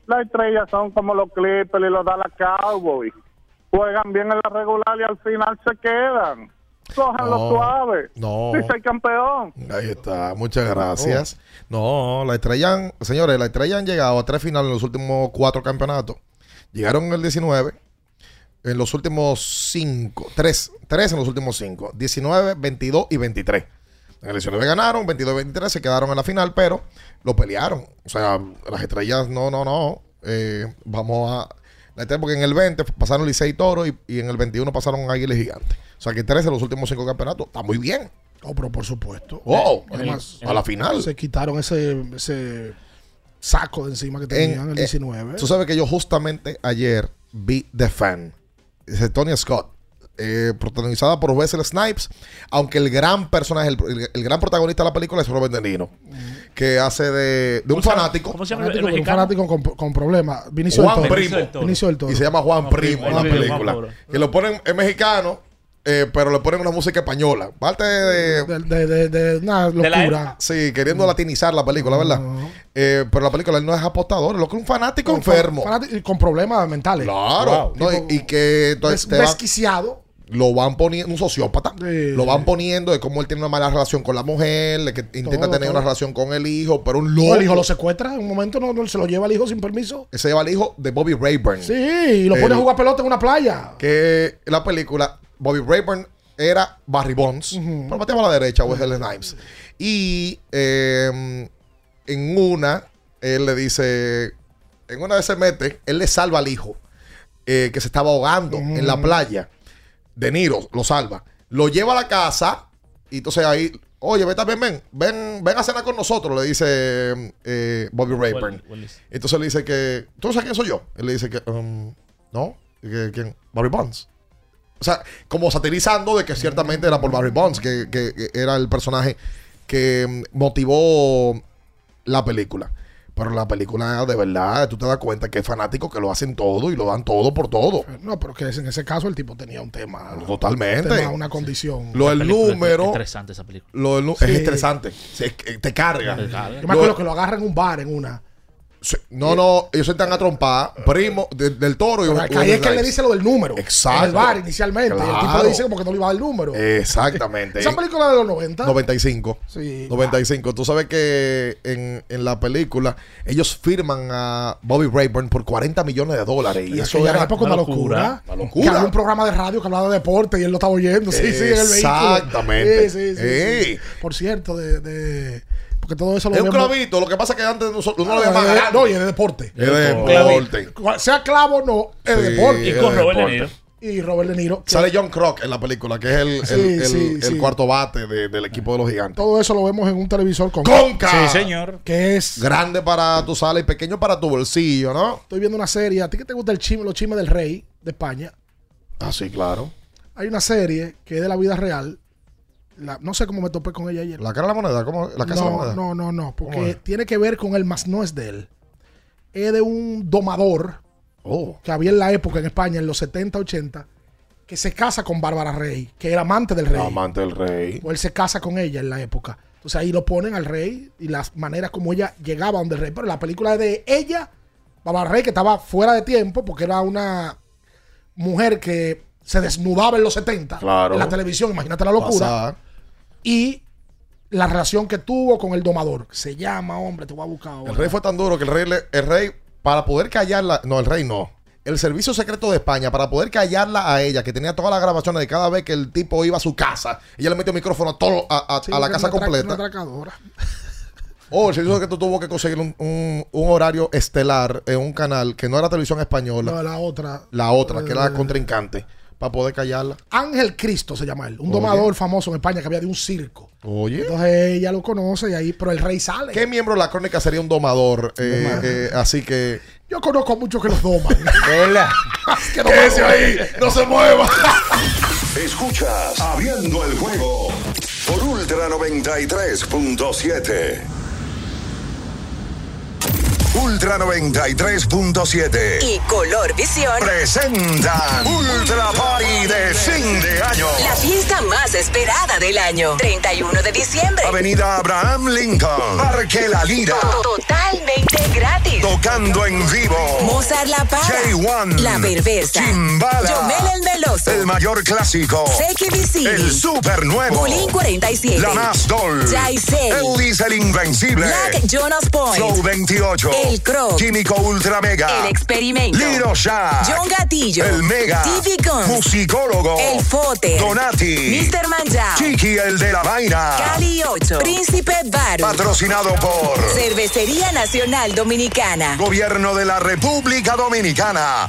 las estrellas son como los Clippers y los Dallas Cowboys. Juegan bien en la regular y al final se quedan. Cójanlo No, suave. no. Si soy campeón. Ahí está, muchas gracias. No, la estrella, señores, la estrella han llegado a tres finales en los últimos cuatro campeonatos. Llegaron en el 19, en los últimos cinco, tres, tres en los últimos cinco, 19, 22 y 23. En el 19 ganaron, 22 y 23 se quedaron en la final, pero lo pelearon. O sea, las estrellas, no, no, no. Eh, vamos a. Porque en el 20 pasaron Licey y Toro y, y en el 21 pasaron Águilas Gigantes. O sea que tres de los últimos cinco campeonatos está muy bien. Oh, pero por supuesto. Wow, Además, a la final. Se quitaron ese, ese saco de encima que tenían en el eh, 19. tú sabes que yo justamente ayer vi The Fan. Tony Scott. eh, protagonizada por Wesley Snipes, aunque el gran personaje, el, el- el gran protagonista de la película es Robert De Niro, que hace de, de un fanático. Un fanático con, con problemas. Vinicio Juan del Toro. Primo. Vinicio del Toro. Y se llama Juan, Primo en la película. Que lo ponen, es mexicano, eh, pero le ponen una música española. Parte de, De, de, de- de una locura. Sí, queriendo latinizar la película, ¿verdad? Eh, pero la película él no es apostador, lo que es un fanático enfermo. Fanático- y con problemas mentales. Claro. No, y, y que entonces Des- va- desquiciado. lo van poniendo, un sociópata, lo van poniendo de cómo él tiene una mala relación con la mujer, de que intenta Todo, tener todo. una relación con el hijo, pero un loco. el hijo lo secuestra en un momento, no, no se lo lleva el hijo sin permiso. Se lleva al hijo de Bobby Rayburn. Sí, y lo pone El- a jugar pelota en una playa. que la película, Bobby Rayburn era Barry Bonds, pero bateaba a la derecha, Wesley Snipes. Y eh, en una, él le dice, en una vez se mete, él le salva al hijo eh, que se estaba ahogando en la playa. De Niro lo salva. Lo lleva a la casa y entonces ahí, oye, vete bien, ven, ven, ven a cenar con nosotros, le dice eh, Bobby Rayburn. Entonces le dice que, ¿tú sabes quién soy yo? Él le dice que, um, no, ¿Y que- ¿quién? Barry Bonds. O sea, como satirizando de que ciertamente era por Barry Bonds, que, que- que era el personaje que mm, motivó la película. Pero la película, de verdad, tú te das cuenta que es fanático que lo hacen todo y lo dan todo por todo. No, pero que en ese caso el tipo tenía un tema. Totalmente. un tema, una condición. Lo del película es número. estresante esa película. Lo del Sí. Es estresante. Es que te carga. Te carga. Yo me acuerdo que lo agarran en un bar en una. Sí, No, no, ellos se están a trompar. Primo de- del toro y Pero que es que él le dice lo del número. Exacto. En el bar inicialmente. Y el tipo le dice como que no le iba a dar el número. Exactamente. Esa película de los 90. 95. Sí. 95. Tú sabes que en, en la película ellos firman a Bobby Rayburn por 40 millones de dólares. Y eso era época una locura. Una Que locura. había un programa de radio que hablaba de deporte y él lo estaba oyendo. Sí, sí, en el vehículo. Exactamente. Sí, sí, sí. Por cierto, de, de- Porque todo eso lo Es un vemos- clavito. Lo que pasa es que antes nosotros uno lo Ah, llamaba de- grande. No, y es de deporte. Es de Un deporte. clavito. Sea clavo o no, es de Sí, deporte. es de deporte. Y Robert De Niro. Sale John Crock en la película, que es el, el- Sí, el- sí, el sí. cuarto bate de- del equipo de los gigantes. Todo eso lo vemos en un televisor con Conca. Sí, señor. Que es. Grande para tu sala y pequeño para tu bolsillo, ¿no? Estoy viendo una serie. ¿A ti que te gusta el chisme, los chismes del rey de España? Ah, sí, claro. Hay una serie que es de la vida real. La- no sé cómo me topé con ella ayer. La cara de la moneda, ¿cómo? La casa de la no, moneda. no, no, no, ¿Cómo porque tiene que ver con él, más no es de él. Es de un domador Oh. que había en la época en España, en los 70, 80, que se casa con Bárbara Rey, que era amante del rey. Amante del rey. O él se casa con ella en la época. Entonces ahí lo ponen al rey y las maneras como ella llegaba donde el rey. Pero la película es de ella, Bárbara Rey, que estaba fuera de tiempo porque era una mujer que se desnudaba en los 70 Claro. en la televisión, imagínate la locura. Pasada. Y la relación que tuvo con el domador. Se llama, hombre, te voy a buscar ahora. El rey fue tan duro que el rey, le- el rey, para poder callarla, no, el rey no. El servicio secreto de España, para poder callarla a ella, que tenía todas las grabaciones de cada vez que el tipo iba a su casa, ella le metió micrófono a, todo, a, a- Sí, a la casa completa. una atracadora. Oh, el servicio secreto tuvo que conseguir un, un- un horario estelar en un canal que no era televisión española, No, la otra. la otra, que era Eh, la contrincante, para poder callarla. Ángel Cristo se llama él. Un Oye. domador famoso en España que había de un circo. Oye. Entonces ella lo conoce y ahí, pero el rey sale. ¿Qué miembro de la crónica sería un domador? Eh, eh, así que. Yo conozco a muchos que los doman. Que Quédese ahí, no se mueva. Escuchas Abriendo el juego por Ultra 93.7. Ultra 93.7 Y Color Visión presentan Ultra Party de fin de año. La fiesta más esperada del año. 31 de diciembre. Avenida Abraham Lincoln, Parque La Lira, Totalmente gratis. tocando en vivo. Mozart La Para. J1, La Perversa. Chimbala, Yomel el Meloso. el mayor clásico, Vicini. el super nuevo, Bulín 47. la más doll. Eldis el invencible, Black Jonas Point. Flow 28, El Croc. Químico Ultra Mega, El Experimento. Liro Shack, John Gatillo. el Mega, TV Guns. Musicólogo, El Fote. Donati, Mr. Manjao. Chiqui el de la vaina, Cali 8. Príncipe Baru. patrocinado por Cervecería Nacional Dominicana. Gobierno de la República Dominicana.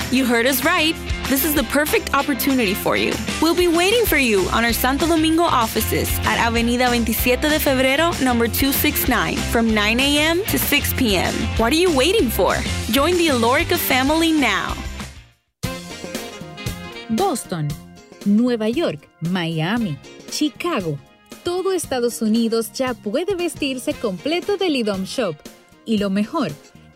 You heard us right. This is the perfect opportunity for you. We'll be waiting for you on our Santo Domingo offices at Avenida 27 de Febrero, number 269, from 9 a.m. to 6 p.m. What are you waiting for? Join the Alorica family now. Boston, Nueva York, Miami, Chicago. Todo Estados Unidos ya puede vestirse completo del IDOM Shop. Y lo mejor,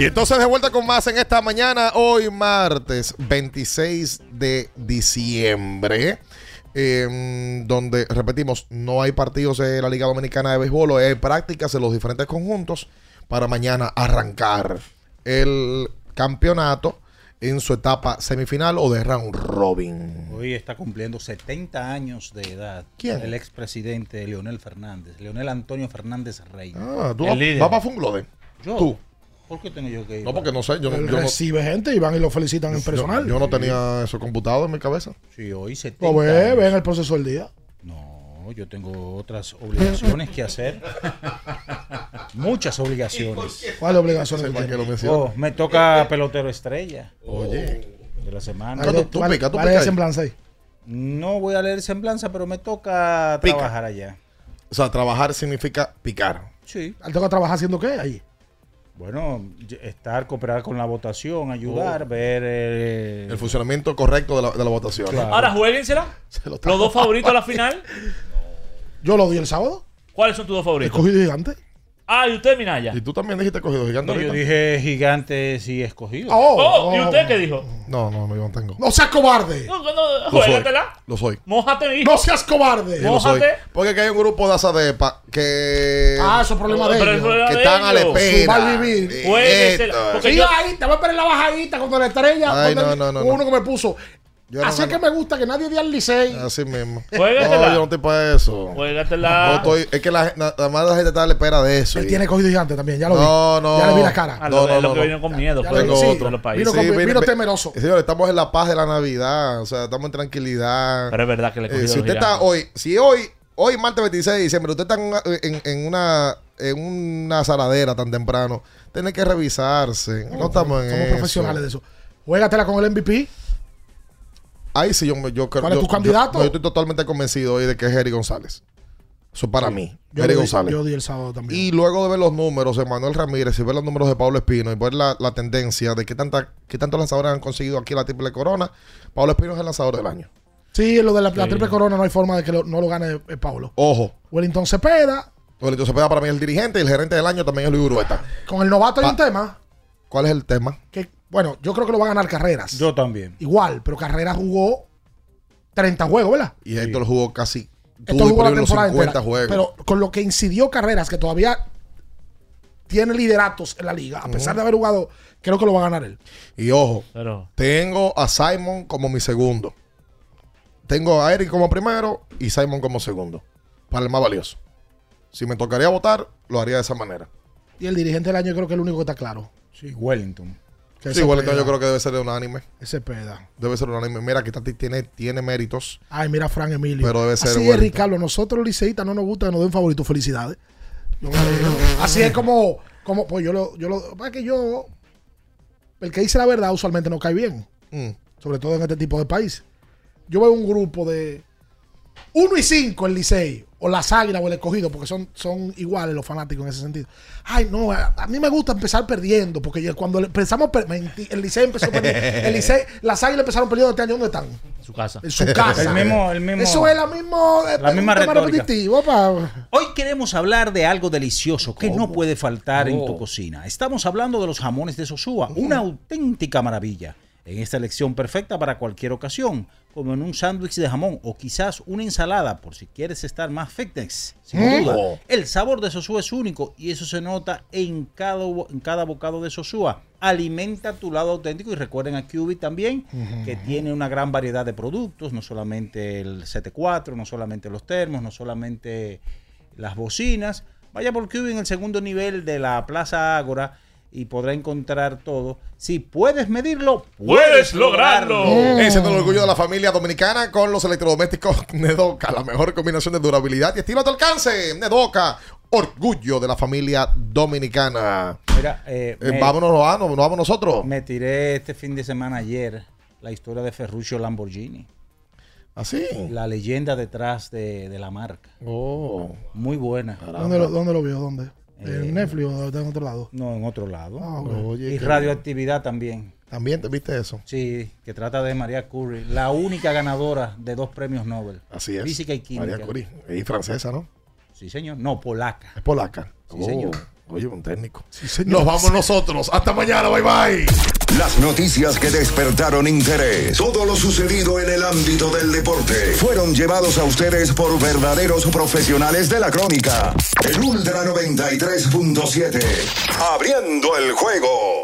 Y entonces de vuelta con más en esta mañana, hoy martes 26 de diciembre, em, donde, repetimos, no hay partidos de la Liga Dominicana de Béisbol, hay prácticas en los diferentes conjuntos para mañana arrancar el campeonato en su etapa semifinal o de round robin. Hoy está cumpliendo 70 años de edad. ¿Quién? El expresidente Leonel Fernández, Leonel Antonio Fernández Rey. Ah, tú vas vas para Funglode. Yo. Tú. ¿Por qué tengo yo que ir? No, porque no sé. Yo, Él yo no- recibe gente y van y lo felicitan en yo- personal. Yo, no tenía eso computado en mi cabeza. Sí, hoy 70 Lo ve, años. ve en el proceso del día. No, yo tengo otras obligaciones que hacer. Muchas obligaciones. ¿Cuáles obligaciones man que lo. Oh, me toca pelotero estrella Oye. de la semana. ¿Cuál- tú- tú cuál- pica, tú cuál es semblanza ahí? No voy a leer semblanza, pero me toca Pica. trabajar allá. O sea, trabajar significa picar. Sí. ¿Al tengo que trabajar haciendo qué ahí? Bueno, estar, cooperar con la votación, ayudar, ver... eh, El funcionamiento correcto de la, de la votación. Claro. Ahora jueguensela. Los dos favoritos a la final. Yo lo di el sábado. ¿Cuáles son tus dos favoritos? Escogido gigante. Ah, y usted, Minaya. Y tú también dijiste cogido gigante. No, yo dije gigantes y escogidos. Oh, ¿y usted qué dijo? No, no, no, yo no tengo. No seas cobarde. No, no, Lo soy. juégatela. Lo soy. Mójate, hijo. No seas cobarde. Sí, lo soy. Mójate. Porque aquí hay un grupo de asadepa que. Ah, eso es problema de ellos. problema que de están a la ellos. espera. Su mal vivir. Juéguesela, porque Sí, yo- ahí, te voy a esperar la bajadita cuando la estrella. Ay, cuando no, no, no, uno que me puso. Yo no Así es que me gusta que nadie dé al licey. Así mismo. Juégatela. No, yo no estoy para eso. Juégatela. No estoy, es que la, nada más la gente está a la espera de eso. Él y- tiene cogido gigante también, ya lo No, vi. no. Ya le vi la cara. Ah, No, lo, no, lo no, que no. vino con miedo. Ya fue lo de vi, los sí. países. Vino con- mire, vino ve- temeroso. Señores, estamos en la paz de la Navidad. O sea, estamos en tranquilidad. Pero es verdad que le he Eh, cogido si usted está gigantes. hoy, si hoy, hoy martes 26 de diciembre, usted está en una, en, en una, en una saladera tan temprano, tiene que revisarse. No, estamos en Somos eso. profesionales de eso. Juégatela con el MVP. Ahí sí yo, yo creo ¿Cuál es yo- tu candidato? Yo, no, yo estoy totalmente convencido hoy de que es Jerry González. Eso es para mí. Yo Jerry di- González. Yo di el sábado también. Y luego de ver los números de Manuel Ramírez y ver los números de Pablo Espino y ver la, la tendencia de qué, tanta, qué tantos lanzadores han conseguido aquí la triple corona, Pablo Espino es el lanzador del año. Sí, en lo de la, triple corona no hay forma de que lo- no lo gane eh, Paulo. Ojo. Wellington Cepeda, Wellington Cepeda para mí es el dirigente y el gerente del año también es Luis Urueta. con el novato hay un tema ¿Cuál es el tema? que, bueno, yo creo que lo va a ganar Carreras. Yo también. Igual, pero Carreras jugó 30 juegos, ¿verdad? Y Héctor jugó casi Esto tuvo jugó la temporada 50 entera. juegos. Pero con lo que incidió Carreras, que todavía tiene lideratos en la liga, a pesar de haber jugado, creo que lo va a ganar él. y ojo, Pero tengo a Simon como mi segundo. Tengo a Eric como primero y Simon como segundo. Para el más valioso. Si me tocaría votar, lo haría de esa manera. Y el dirigente del año creo que es el único que está claro. Sí, Wellington. Que Sí, Wellington peda, yo creo que debe ser unánime. Ese peda. Debe ser unánime. Mira, que Tati tiene, tiene méritos. Ay, mira Fran Emilio. Pero debe ser Así es. Ricardo. Nosotros los liceístas no nos gusta que nos den favorito. Felicidades. Yo. Así es como, como pues yo lo, yo lo, para que yo, el que dice la verdad usualmente no cae bien, Mm. sobre todo en este tipo de país. Yo veo un grupo de 1 y 5 el Licey, o las Águilas o el Escogido, porque son, son iguales los fanáticos en ese sentido. Ay, no, a, a mí me gusta empezar perdiendo, porque yo- cuando empezamos, el Licey empezó perdiendo. El Licey, las Águilas empezaron perdiendo este año, ¿dónde están? en su casa. En su casa. El mismo- el mismo- Eso es la, mismo, eh, la misma pa- Hoy queremos hablar de algo delicioso que no puede faltar en Oh. tu cocina. Estamos hablando de los jamones de Sosúa, una auténtica maravilla. En esta elección perfecta para cualquier ocasión, como en un sándwich de jamón o quizás una ensalada, por si quieres estar más fitness. Sin Mm. duda, Oh. el sabor de Sosúa es único y eso se nota en cada, en cada bocado de Sosúa. Alimenta tu lado auténtico y recuerden a QB también que tiene una gran variedad de productos, no solamente el 7.4, no solamente los termos, no solamente las bocinas. Vaya por QB en el segundo nivel de la Plaza Ágora y podrá encontrar todo. Si puedes medirlo, puedes, Puedes lograrlo. lograrlo. Ese es el orgullo de la familia dominicana con los electrodomésticos Nedoca, la mejor combinación de durabilidad y estilo a tu alcance. Nedoca, orgullo de la familia dominicana. Mira, eh, Eh, me- vámonos, vamos, nos vamos nosotros. Me tiré este fin de semana ayer la historia de Ferruccio Lamborghini. ¿Así? La leyenda detrás de, de la marca. Oh. Muy buena. ¿Dónde lo, ¿Dónde lo vio? ¿Dónde? Eh, ¿En Netflix o está en otro lado? No, en otro lado. Ah. Oye, y radioactividad también. También te viste eso. Sí, que trata de María Curie, la única ganadora de dos premios Nobel. Así es. Física y química. María Curie. Y francesa, ¿no? Sí, señor. No, polaca. Es polaca. Sí, Oh, señor. Oye, un técnico. señor. Nos vamos nosotros. Hasta mañana. Bye bye. Las noticias que despertaron interés, todo lo sucedido en el ámbito del deporte, fueron llevados a ustedes por verdaderos profesionales de la crónica. El Ultra 93.7, abriendo el juego.